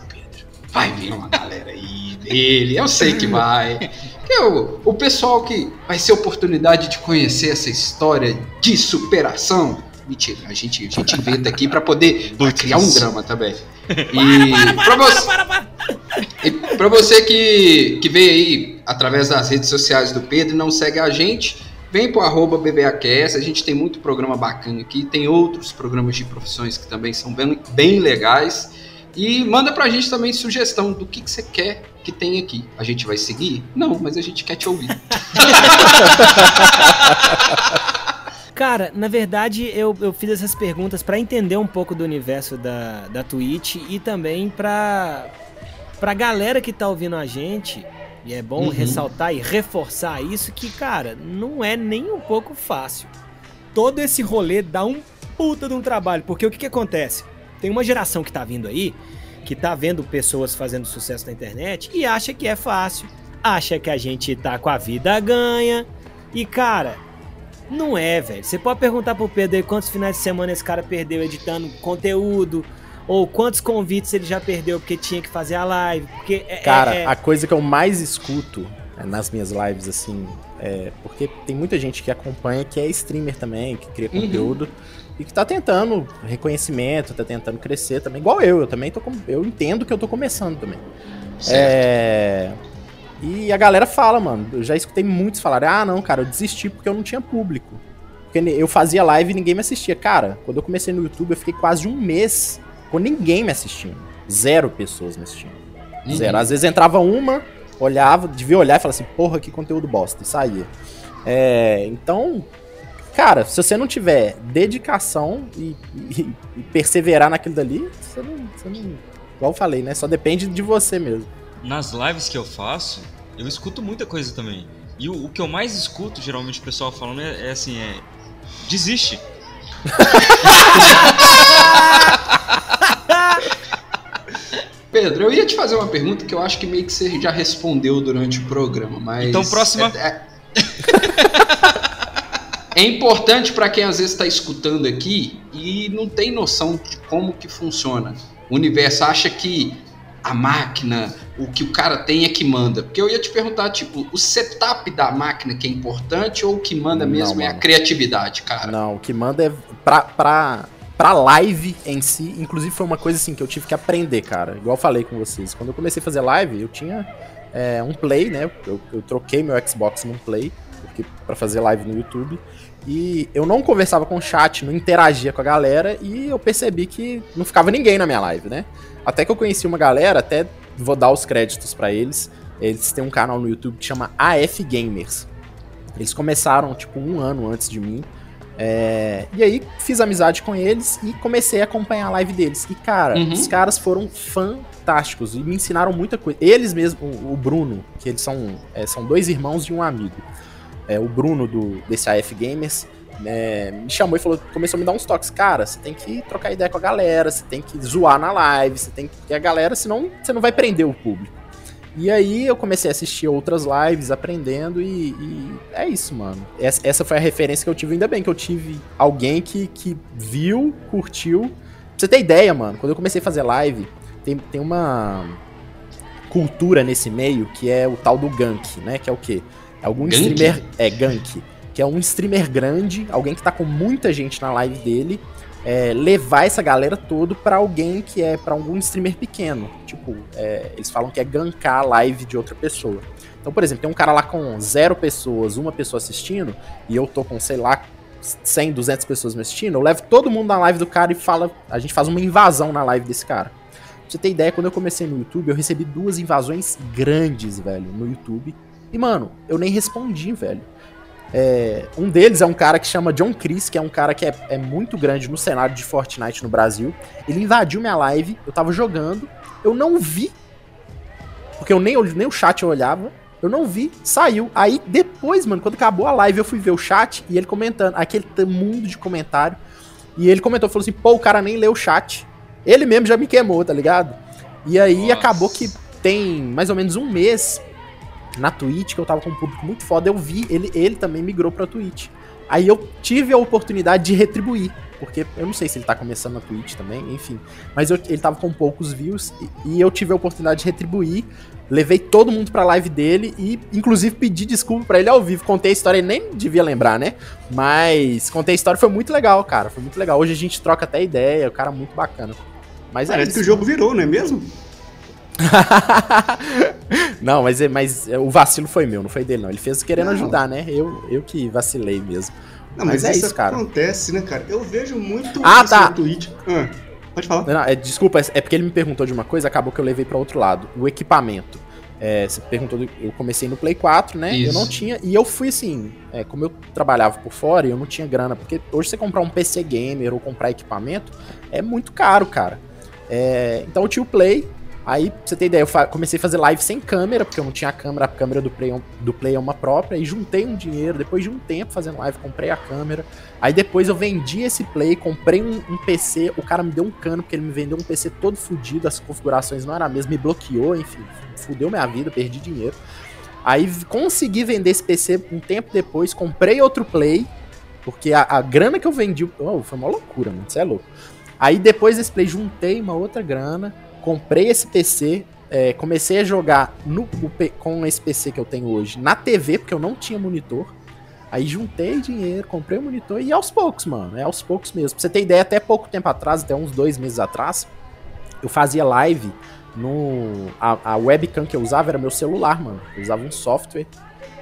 Vai vir uma galera aí dele, eu sei que vai. Que o, o pessoal que vai ser oportunidade de conhecer essa história de superação. Mentira, a gente, a gente inventa aqui pra poder pra criar um drama também. E pra você, e pra você que, que veio aí através das redes sociais do Pedro e não segue a gente, vem pro arroba BBAQS, a gente tem muito programa bacana aqui, tem outros programas de profissões que também são bem, bem legais. E manda pra gente também sugestão do que, que você quer que tenha aqui. A gente vai seguir? Não, mas a gente quer te ouvir. Cara, na verdade eu, eu fiz essas perguntas pra entender um pouco do universo da, da Twitch e também pra, pra galera que tá ouvindo a gente. E é bom Uhum. ressaltar e reforçar isso que, cara, não é nem um pouco fácil. Todo esse rolê dá um puta de um trabalho, porque o que que acontece? Tem uma geração que tá vindo aí, que tá vendo pessoas fazendo sucesso na internet e acha que é fácil, acha que a gente tá com a vida ganha. E, cara, não é, velho. Você pode perguntar pro Pedro aí quantos finais de semana esse cara perdeu editando conteúdo, ou quantos convites ele já perdeu porque tinha que fazer a live. Porque é, Cara, é- é- a coisa que eu mais escuto é, nas minhas lives, assim, é. Porque tem muita gente que acompanha que é streamer também, que cria Uhum. E que tá tentando reconhecimento, tá tentando crescer também. Igual eu, eu também tô. Eu entendo que eu tô começando também. É. E a galera fala, mano. Eu já escutei muitos falarem: ah, não, cara, eu desisti porque eu não tinha público. Porque eu fazia live e ninguém me assistia. Cara, quando eu comecei no YouTube, eu fiquei quase um mês com ninguém me assistindo. Zero pessoas me assistindo. Uhum. Zero. Às vezes entrava uma, olhava, devia olhar e falar assim, porra, que conteúdo bosta, e saía. É, então, cara, se você não tiver dedicação e, e- e perseverar naquilo dali, você não, você não. Igual eu falei, né? Só depende de você mesmo. Nas lives que eu faço, eu escuto muita coisa também. E o, o que eu mais escuto, geralmente, o pessoal falando é, é assim, é. Desiste. Pedro, eu ia te fazer uma pergunta que eu acho que meio que você já respondeu durante o programa, mas. Então, próxima. É, é- É importante para quem às vezes está escutando aqui e não tem noção de como que funciona. O universo acha que a máquina, o que o cara tem é que manda. Porque eu ia te perguntar, tipo, o setup da máquina que é importante ou o que manda Não, mesmo é a criatividade, cara? Não, o que manda é pra, pra, pra live em si. Inclusive foi uma coisa assim que eu tive que aprender, cara. Igual eu falei com vocês. Quando eu comecei a fazer live, eu tinha é, um Play, né? Eu, eu troquei meu Xbox num Play porque, pra fazer live no YouTube. E eu não conversava com o chat, não interagia com a galera. E eu percebi que não ficava ninguém na minha live, né? Até que eu conheci uma galera, até vou dar os créditos pra eles. Eles têm um canal no YouTube que chama AF Gamers. Eles começaram, tipo, um ano antes de mim. É, e aí fiz amizade com eles e comecei a acompanhar a live deles. E, cara, Uhum. os caras foram fantásticos e me ensinaram muita coisa. Eles mesmo, o o Bruno, que eles são, é, são dois irmãos e um amigo. É, o Bruno do, desse AF Gamers né, me chamou e falou, começou a me dar uns toques. Cara, você tem que trocar ideia com a galera, você tem que zoar na live, você tem que. Porque a galera, senão você não vai prender o público. E aí eu comecei a assistir outras lives, aprendendo, e, e é isso, mano. Essa, essa foi a referência que eu tive, ainda bem que eu tive alguém que, que viu, curtiu. Pra você ter ideia, mano, quando eu comecei a fazer live, tem, tem uma cultura nesse meio que é o tal do gank, né? Que é o quê? É algum Gank? streamer. É, gank. Que é um streamer grande, alguém que tá com muita gente na live dele, é, levar essa galera todo pra alguém que é pra algum streamer pequeno. Tipo, é, eles falam que é gankar a live de outra pessoa. Então, por exemplo, tem um cara lá com zero pessoas, uma pessoa assistindo, e eu tô com, sei lá, 100, 200 pessoas me assistindo, eu levo todo mundo na live do cara e fala, a gente faz uma invasão na live desse cara. Pra você ter ideia, quando eu comecei no YouTube, eu recebi duas invasões grandes, velho, no YouTube. E, mano, eu nem respondi, velho. É, um deles é um cara que chama John Chris, que é um cara que é, é muito grande no cenário de Fortnite no Brasil. Ele invadiu minha live, eu tava jogando, eu não vi, porque eu nem, nem o chat eu olhava, eu não vi, saiu. Aí depois, mano, quando acabou a live, eu fui ver o chat e ele comentando, aquele mundo de comentário. E ele comentou, falou assim, pô, o cara nem leu o chat. Ele mesmo já me queimou, tá ligado? E aí Nossa. acabou que tem mais ou menos um mês na Twitch, que eu tava com um público muito foda, eu vi, ele, ele também migrou pra Twitch. Aí eu tive a oportunidade de retribuir. Porque eu não sei se ele tá começando na Twitch também, enfim. Mas eu- ele tava com poucos views e, e eu tive a oportunidade de retribuir. Levei todo mundo pra live dele e, inclusive, pedi desculpa pra ele ao vivo. Contei a história, ele nem devia lembrar, né? Mas contei a história, foi muito legal, cara. Foi muito legal. Hoje a gente troca até ideia, o cara é muito bacana. Mas é Parece isso. que o jogo virou, não é mesmo? não, mas, é- mas é, o vacilo foi meu, não foi dele, não. Ele fez querendo Não. ajudar, né? Eu, eu que vacilei mesmo. Não, Mas mas, é isso, isso, cara. acontece, né, cara? Eu vejo muito Ah, isso tá. no Twitch. Ah, pode falar. Não, é, desculpa, é porque ele me perguntou de uma coisa, acabou que eu levei pra outro lado. O equipamento. É, você perguntou, do- eu comecei no Play 4, né? Isso. Eu não tinha, e eu fui assim, é, como eu trabalhava por fora, eu não tinha grana, porque hoje você comprar um PC gamer ou comprar equipamento é muito caro, cara. É, então eu tinha o Play, aí pra você ter ideia, eu comecei a fazer live sem câmera, porque eu não tinha a câmera, a câmera do Play, do Play é uma própria, e juntei um dinheiro, depois de um tempo fazendo live, comprei a câmera, Aí depois eu vendi esse Play, comprei um, um PC, o cara me deu um cano, porque ele me vendeu um PC todo fudido, as configurações não eram as mesmas, me bloqueou, enfim, fudeu minha vida, perdi dinheiro. Aí consegui vender esse PC um tempo depois, comprei outro Play, porque a, a grana que eu vendi, oh, foi uma loucura, mano, isso é louco. Aí depois desse Play juntei uma outra grana, comprei esse PC, é, comecei a jogar no, com esse PC que eu tenho hoje na TV, porque eu não tinha monitor. Aí juntei dinheiro, comprei o monitor e aos poucos, mano. É aos poucos mesmo. Pra você ter ideia, até pouco tempo atrás, até uns dois meses atrás, eu fazia live no. A, a webcam que eu usava era meu celular, mano. Eu usava um software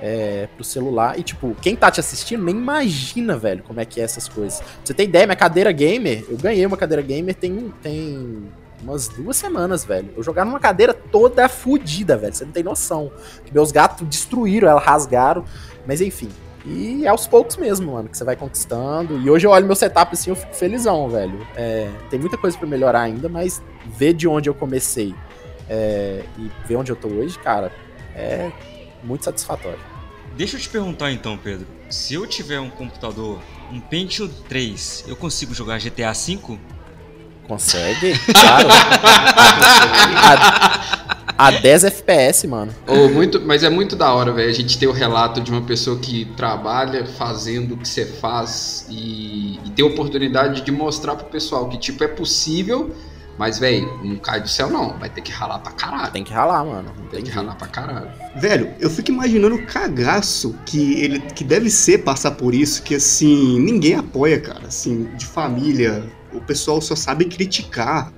é, pro celular. E, tipo, quem tá te assistindo nem imagina, velho, como é que é essas coisas. Pra você ter ideia, minha cadeira gamer, eu ganhei uma cadeira gamer tem, tem umas duas semanas, velho. Eu jogava numa cadeira toda fodida, velho. Você não tem noção. Meus gatos destruíram ela, rasgaram. Mas enfim. E é aos poucos mesmo, mano, que você vai conquistando. E hoje eu olho meu setup assim, eu fico felizão, velho. É, tem muita coisa pra melhorar ainda, mas ver de onde eu comecei é, e ver onde eu tô hoje, cara, é muito satisfatório. Deixa eu te perguntar então, Pedro. Se eu tiver um computador, um Pentium 3, eu consigo jogar GTA V? Consegue? Claro. a, a 10 FPS, mano. Ô, muito, mas é muito da hora, velho, a gente ter o relato de uma pessoa que trabalha fazendo o que você faz e, e ter a oportunidade de mostrar pro pessoal que, tipo, é possível, mas, velho, não cai do céu, não. Vai ter que ralar pra caralho. Tem que ralar, mano. Não Tem que jeito. ralar pra caralho. Velho, eu fico imaginando o cagaço que ele que deve ser passar por isso, que assim, ninguém apoia, cara, assim, de família. O pessoal só sabe criticar.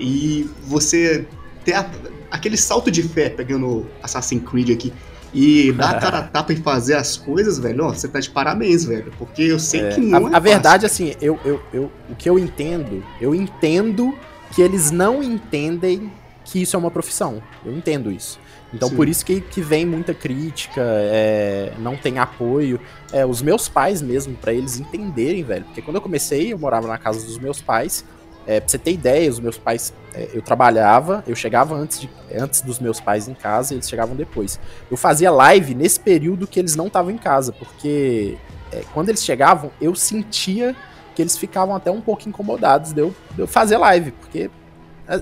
E você ter a- aquele salto de fé pegando Assassin's Creed aqui e dar a cara a tapa e fazer as coisas, velho, ó, você tá de parabéns, velho. Porque eu sei É, que não a, é a verdade, assim, eu, eu, eu, o que eu entendo, eu entendo que eles não entendem que isso é uma profissão. Eu entendo isso. Então, Sim. por isso que, que vem muita crítica, é, não tem apoio. É, os meus pais mesmo, pra eles entenderem, velho. Porque quando eu comecei, eu morava na casa dos meus pais. É, pra você ter ideia, os meus pais, é, eu trabalhava, eu chegava antes, de, antes dos meus pais em casa e eles chegavam depois. Eu fazia live nesse período que eles não estavam em casa, porque é, quando eles chegavam, eu sentia que eles ficavam até um pouco incomodados de eu, de eu fazer live, porque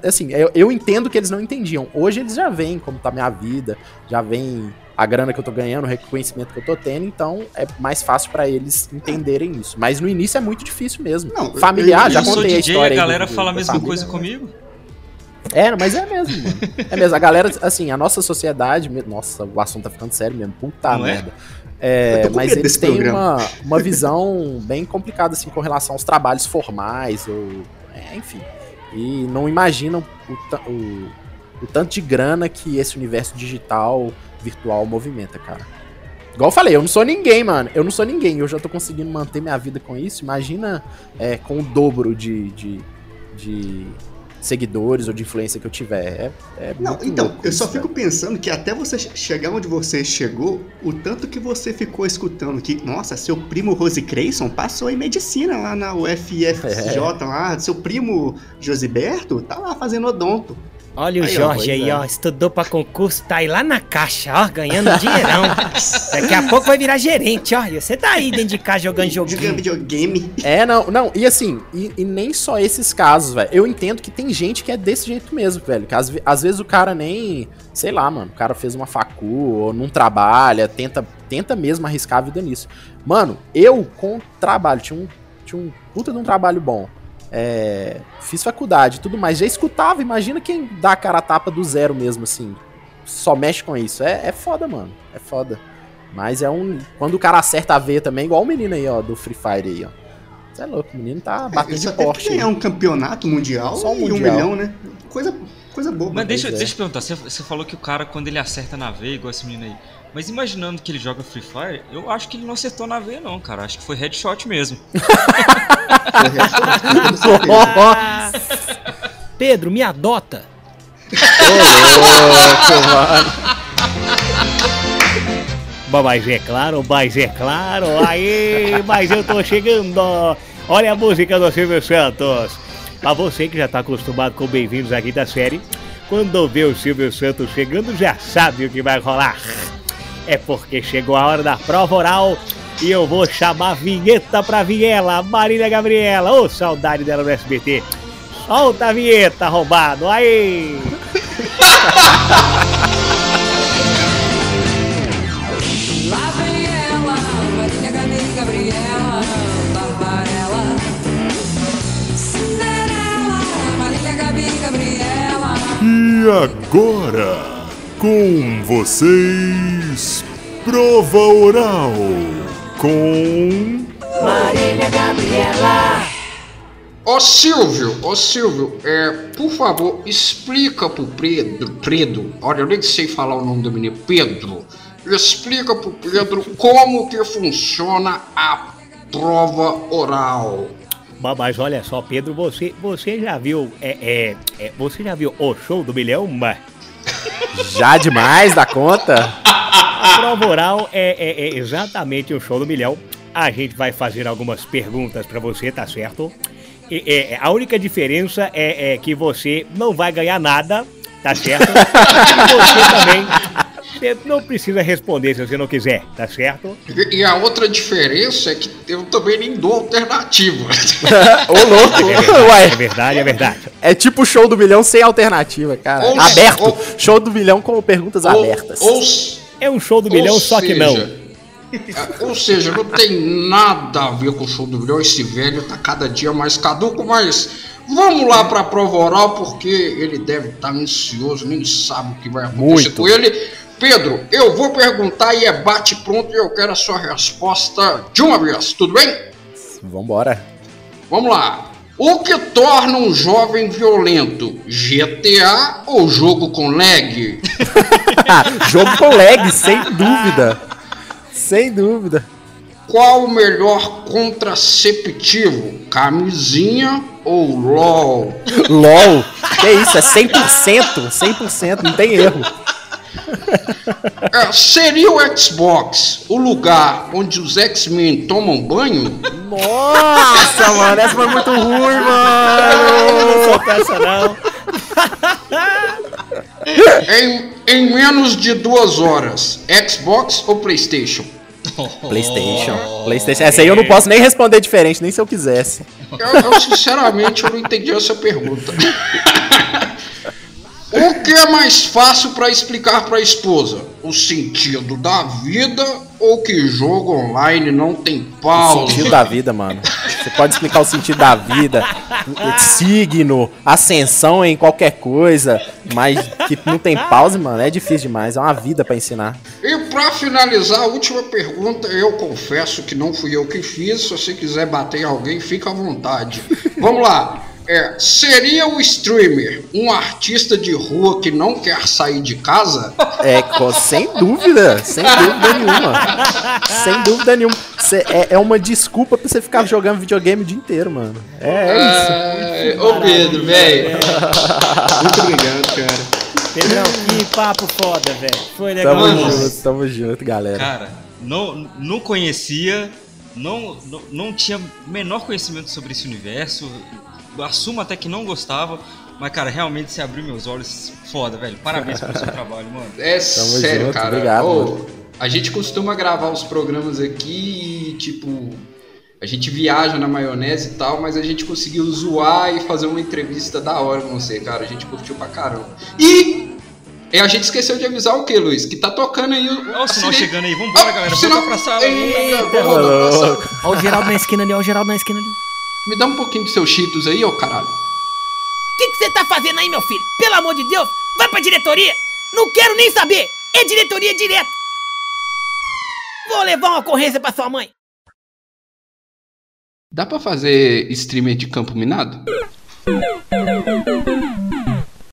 assim, eu, eu entendo que eles não entendiam. Hoje eles já veem como tá minha vida, já veem a grana que eu tô ganhando, o reconhecimento que eu tô tendo, então é mais fácil pra eles entenderem isso. Mas no início é muito difícil mesmo. Não, Familiar, eu- já eu sou contei a DJ, história aí a galera do- fala a mesma família. coisa comigo? É, mas é mesmo, mano. É mesmo. A galera, assim, a nossa sociedade. Nossa, o assunto tá ficando sério mesmo. Puta Não é? merda. É, com mas eles têm uma, uma visão bem complicada, assim, com relação aos trabalhos formais, ou. é, enfim. E não imaginam o, o, o tanto de grana que esse universo digital, virtual, movimenta, cara. Igual eu falei, eu não sou ninguém, mano. Eu não sou ninguém. Eu já tô conseguindo manter minha vida com isso. Imagina é, com o dobro de, de, de seguidores ou de influência que eu tiver. É, é Não, então, eu só isso, fico pensando que até você che- chegar onde você chegou, o tanto que você ficou escutando que, nossa, seu primo Rose Creyson passou em medicina lá na UFFJ É. lá, seu primo Josiberto tá lá fazendo odonto. Olha o Aí, ó, Jorge aí, é. ó. Estudou pra concurso, tá aí lá na caixa, ó, ganhando dinheirão. Daqui a pouco vai virar gerente, ó. E você tá aí dentro de casa jogando Jogando joguinho. videogame. É, não, não, e assim, e, e nem só esses casos, velho. Eu entendo que tem gente que é desse jeito mesmo, velho. Que às, às vezes o cara nem, sei lá, mano, o cara fez uma facu ou não trabalha, tenta, tenta mesmo arriscar a vida nisso. Mano, eu com trabalho, tinha um, tinha um puta de um trabalho bom. É, fiz faculdade tudo mais, já escutava, imagina quem dá a cara a tapa do zero mesmo, assim. Só mexe com isso. É, é foda, mano. É foda. Mas é um. Quando o cara acerta a veia também, igual o menino aí, ó, do Free Fire aí, ó. Você é louco, o menino tá batendo Ele de porte. ganhar aí. um campeonato mundial Só um e um mundial. milhão, né? Coisa, coisa boba. Mas deixa, é. deixa eu perguntar, você, você falou que o cara, quando ele acerta na veia, igual esse menino aí. Mas imaginando que ele joga Free Fire, eu acho que ele não acertou na veia, não, cara. Acho que foi headshot mesmo. Pedro, me adota. Ô, louco, mano. Mas é claro, mas é claro. Aí, mas eu tô chegando. Olha a música do Silvio Santos. Pra você que já tá acostumado com bem-vindos aqui da série, quando vê o Silvio Santos chegando, já sabe o que vai rolar. É porque chegou a hora da prova oral e eu vou chamar a vinheta pra Viela, Marília Gabriela. Ô, saudade dela no SBT. Solta a vinheta, roubado. Aí! E agora, com vocês, prova oral com Ô Silvio, ô Silvio, é, por favor, explica pro Pedro, Pedro, olha, eu nem sei falar o nome do menino, Pedro, explica pro Pedro como que funciona a prova oral. Mas- olha só, Pedro, você, você já viu. É, é, é, você já viu o show do milhão? Já demais da conta? a prova oral é, é- é exatamente o show do milhão. A gente vai fazer algumas perguntas pra você, tá certo? E, é, a única diferença é, é que você não vai ganhar nada, tá certo? E você também. Você não precisa responder se você não quiser, tá certo? E, e a outra diferença é que eu também nem dou alternativa. Ô, louco. É Ué, verdade, é verdade. é tipo o show do milhão sem alternativa, cara. Ou- Aberto. ou- Show do milhão com perguntas ou, abertas. É um show do milhão, só que não. seja, é, Ou seja, não tem nada a ver com o show do milhão. Esse velho tá cada dia mais caduco, mas vamos lá pra prova oral, porque ele deve estar ansioso, nem sabe o que vai acontecer Muito. com ele. Pedro, eu vou perguntar e é bate pronto e eu quero a sua resposta de uma vez, tudo bem? Vambora. Vamos lá. O que torna um jovem violento? GTA ou jogo com lag? Jogo com lag, sem dúvida. Sem dúvida. Qual o melhor contraceptivo? Camisinha ou LOL? LOL. Que isso, é 100%. 100%, não tem erro. É, seria o Xbox o lugar onde os X-Men tomam banho? Nossa, mano, essa foi muito ruim, mano. Não sou peça, não. Em, em menos de duas horas, Xbox ou PlayStation? PlayStation. PlayStation. Essa aí eu não posso nem responder diferente, nem se eu quisesse. Eu, eu, sinceramente eu não entendi essa pergunta. O que é mais fácil para explicar para a esposa? O sentido da vida ou que jogo online não tem O pausa? sentido da vida, mano. Você pode explicar o sentido da vida, signo, ascensão em qualquer coisa, mas que não tem pause, mano, é difícil demais. É uma vida pra ensinar. E para finalizar, a última pergunta, eu confesso que não fui eu que fiz. Se você quiser bater em alguém, fica à vontade. Vamos lá. É, seria o streamer um artista de rua que não quer sair de casa? É, sem dúvida, sem dúvida nenhuma. Sem dúvida nenhuma. Cê- é, é uma desculpa pra você ficar jogando videogame o dia inteiro, mano. É, é isso. É, ô Pedro, velho. Muito obrigado, cara. Pedrão, que papo foda, velho. Foi legal. Tamo Mano. junto, tamo junto, galera. Cara, não, não conhecia, não, não, não tinha menor conhecimento sobre esse universo. Assumo até que não gostava, Mas, cara, realmente você abriu meus olhos foda, velho. Parabéns pelo seu trabalho, mano. É Tamo sério, junto, cara. obrigado, mano. a gente costuma gravar os programas aqui e, tipo, a gente viaja na maionese e tal, mas a gente conseguiu zoar e fazer uma entrevista da hora com você, cara. A gente curtiu pra caramba. E, e a gente esqueceu de avisar o que, Luiz? Que tá tocando aí o. Olha o sinal acidente- chegando aí. Vambora, Ah, galera. sinal- Voltar pra sala. Eita, voltar pra sala. Olha o Geraldo na esquina ali, olha o Geraldo na esquina ali. Me dá um pouquinho dos seus cheetos aí, ô caralho. O que você tá fazendo aí, meu filho? Pelo amor de Deus, vai pra diretoria! Não quero nem saber! É diretoria direto! Vou levar uma ocorrência pra sua mãe! Dá pra fazer streamer de campo minado?